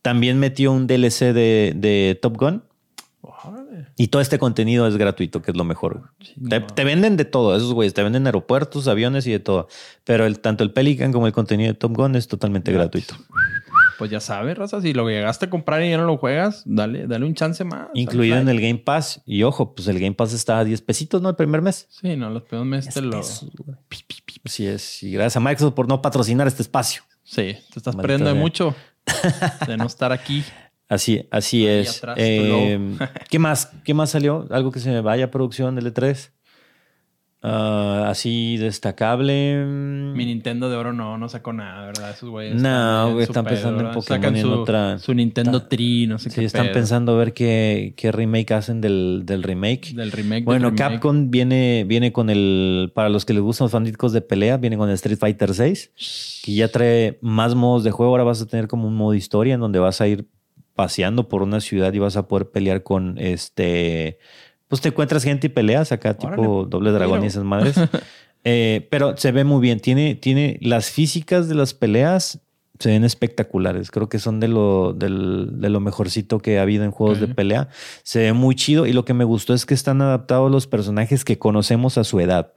S1: También metió un DLC de, de Top Gun. Y todo este contenido es gratuito, que es lo mejor. Te, venden de todo, esos güeyes. Te venden aeropuertos, aviones y de todo. Pero el, tanto el Pelican como el contenido de Top Gun es totalmente
S2: Gratis.
S1: gratuito.
S2: Pues ya sabes, Raza, si lo llegaste a comprar y ya no lo juegas, dale, dale un chance más.
S1: Incluido en el Game Pass. Y ojo, pues el Game Pass está a 10 pesitos, ¿no? El primer mes.
S2: Sí, no, los primeros meses te lo...
S1: Así es. Y gracias a Microsoft por no patrocinar este espacio.
S2: Sí, te estás
S1: Maldita
S2: perdiendo de mucho de no estar aquí.
S1: Así, así
S2: Ahí
S1: es.
S2: atrás,
S1: Eh, ¿Qué más? ¿Qué más salió? ¿Algo que se me vaya a producción del E3? Ah, así destacable. mm,
S2: Mi Nintendo de oro no, no sacó nada, ¿verdad? Esos güeyes.
S1: No, güey, están pensando en. Pokémon
S2: Sacan
S1: y en
S2: su,
S1: otra-
S2: Su Nintendo
S1: Está-
S2: Tree, no sé
S1: Sí,
S2: qué
S1: están
S2: pedo.
S1: pensando a ver qué, qué remake hacen del, del remake.
S2: Del remake.
S1: Bueno,
S2: del remake.
S1: Capcom viene, viene con el. Para los que les gustan los fanáticos de pelea, viene con el Street Fighter 6, que ya trae más modos de juego. Ahora vas a tener como un modo historia en donde vas a ir paseando por una ciudad y vas a poder pelear con este. Pues te encuentras gente y peleas acá, tipo doble dragón y esas madres. Eh, pero se ve muy bien. Tiene, tiene las físicas de las peleas. Se ven espectaculares. Creo que son de lo, del- de lo mejorcito que ha habido en juegos de pelea. Se ve muy chido. Y lo que me gustó es que están adaptados los personajes que conocemos a su edad.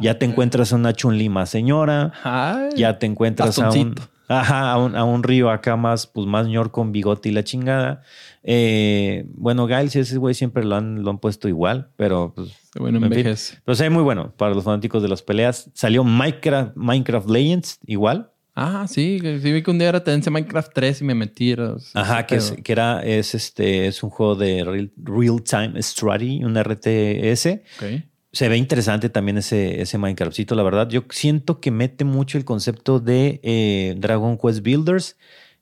S1: Ya te encuentras a una Chun-Li más señora.
S2: Ay,
S1: Ya te encuentras a un. Ajá, a un, a un río acá más, pues más ñor con bigote y la chingada. Eh, bueno, Giles ese güey siempre lo han, lo han puesto igual, pero pues.
S2: Bueno
S1: en fin. Pero se ve muy bueno para los fanáticos de las peleas. Salió Minecraft, Minecraft Legends igual.
S2: Ah, sí, sí vi que un día era tendencia Minecraft 3 y me metí.
S1: Ajá, que, es, que era, es este, es un juego de real, real time strategy, un RTS.
S2: Ok.
S1: Se ve interesante también ese, ese Minecraftcito, la verdad. Yo siento que mete mucho el concepto de eh, Dragon Quest Builders,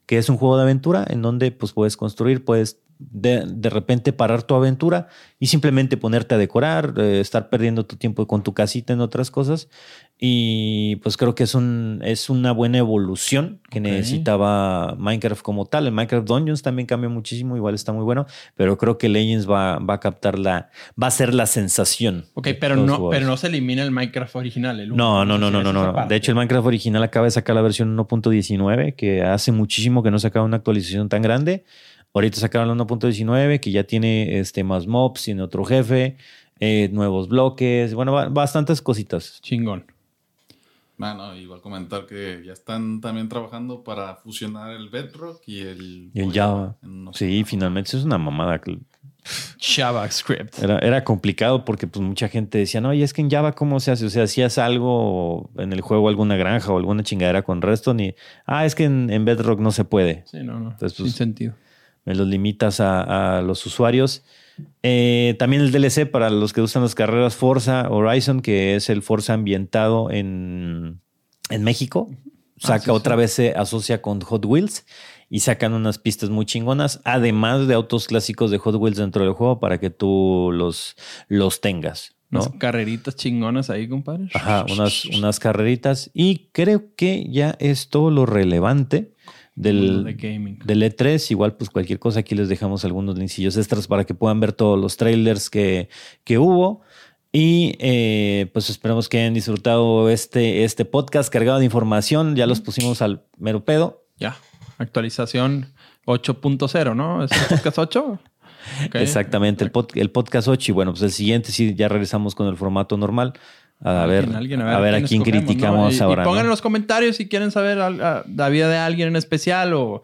S1: que es un juego de aventura en donde pues, puedes construir, puedes de, de repente parar tu aventura y simplemente ponerte a decorar, eh, estar perdiendo tu tiempo con tu casita en otras cosas. Y pues creo que es, un, es una buena evolución que necesitaba Minecraft como tal. El Minecraft Dungeons también cambió muchísimo, igual está muy bueno, pero creo que Legends va, va a captar la, va a ser la sensación.
S2: Ok, pero no,
S1: jugadores.
S2: pero no se elimina el Minecraft original. El.
S1: No, no, no, no, no, no. De hecho, el Minecraft original acaba de sacar la versión 1.19, que hace muchísimo que no sacaba una actualización tan grande. Ahorita sacaron la 1.19, que ya tiene este, más mobs, tiene otro jefe, eh, nuevos bloques, bueno, ba- bastantes cositas.
S2: Chingón.
S3: Bueno, igual comentar que ya están también trabajando para fusionar el Bedrock y el,
S1: Y el Java.
S3: unos-
S1: Sí, finalmente es una mamada.
S2: JavaScript.
S1: Era, era complicado porque pues mucha gente decía, no, y es que en Java, ¿cómo se hace? O sea, hacías algo en el juego, alguna granja o alguna chingadera con Redstone y, ah, es que en, en Bedrock no se puede.
S2: Sí, no, no.
S1: Entonces,
S2: Sin
S1: pues,
S2: sentido.
S1: me los limitas a, a los usuarios. Eh, también el DLC para los que usan las carreras Forza Horizon, que es el Forza ambientado en, en México. Saca
S2: Ah, sí,
S1: otra
S2: sí.
S1: vez, se asocia con Hot Wheels y sacan unas pistas muy chingonas, además de autos clásicos de Hot Wheels dentro del juego para que tú los, los tengas. ¿no?
S2: Unas carreritas chingonas ahí, compadre.
S1: Ajá, unas, unas carreritas. Y creo que ya es todo lo relevante del,
S2: de gaming.
S1: del E3. Igual, pues cualquier cosa, aquí les dejamos algunos linksillos extras para que puedan ver todos los trailers que, que hubo. Y eh, pues esperamos que hayan disfrutado este, este podcast cargado de información. Ya los pusimos al mero pedo.
S2: Ya, actualización 8.0, ¿no? ¿Es el podcast 8?
S1: Okay. Exactamente, el, pod, el, podcast 8. Y bueno, pues el siguiente sí, ya regresamos con el formato normal. A ver, alguien, alguien, a ver, a, ver a quién criticamos
S2: ¿no? y,
S1: ahora.
S2: Y pongan
S1: ¿no?
S2: en los comentarios si quieren saber la vida de alguien en especial o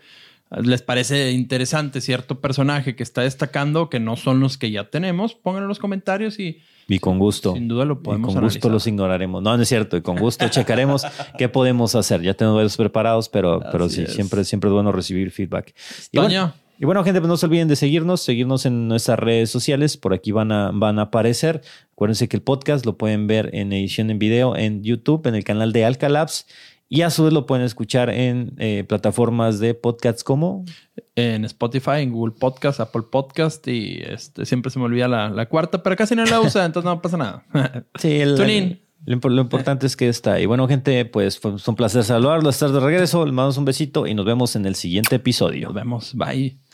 S2: les parece interesante cierto personaje que está destacando que no son los que ya tenemos. Pónganlo en los comentarios y
S1: y con gusto.
S2: Sin duda lo podemos
S1: Y con gusto los ignoraremos. No, no es cierto. Y con gusto checaremos qué podemos hacer. Ya tenemos varios preparados, pero, pero sí,
S2: es.
S1: siempre, siempre es bueno recibir feedback.
S2: Toño.
S1: Y bueno, gente, pues no se olviden de seguirnos, seguirnos en nuestras redes sociales. Por aquí van a, van a aparecer. Acuérdense que el podcast lo pueden ver en edición en video en YouTube, en el canal de Alcalabs. Y a su vez lo pueden escuchar en eh, plataformas de podcasts como
S2: en Spotify, en Google Podcast, Apple Podcast y este, siempre se me olvida la, la cuarta, pero casi no la usa, entonces no pasa nada.
S1: Sí, el,
S2: TuneIn.
S1: Lo, lo, importante es que está. Y bueno, gente, pues fue un placer saludarlos, estar de regreso. Les mandamos un besito y nos vemos en el siguiente episodio.
S2: Nos vemos. Bye.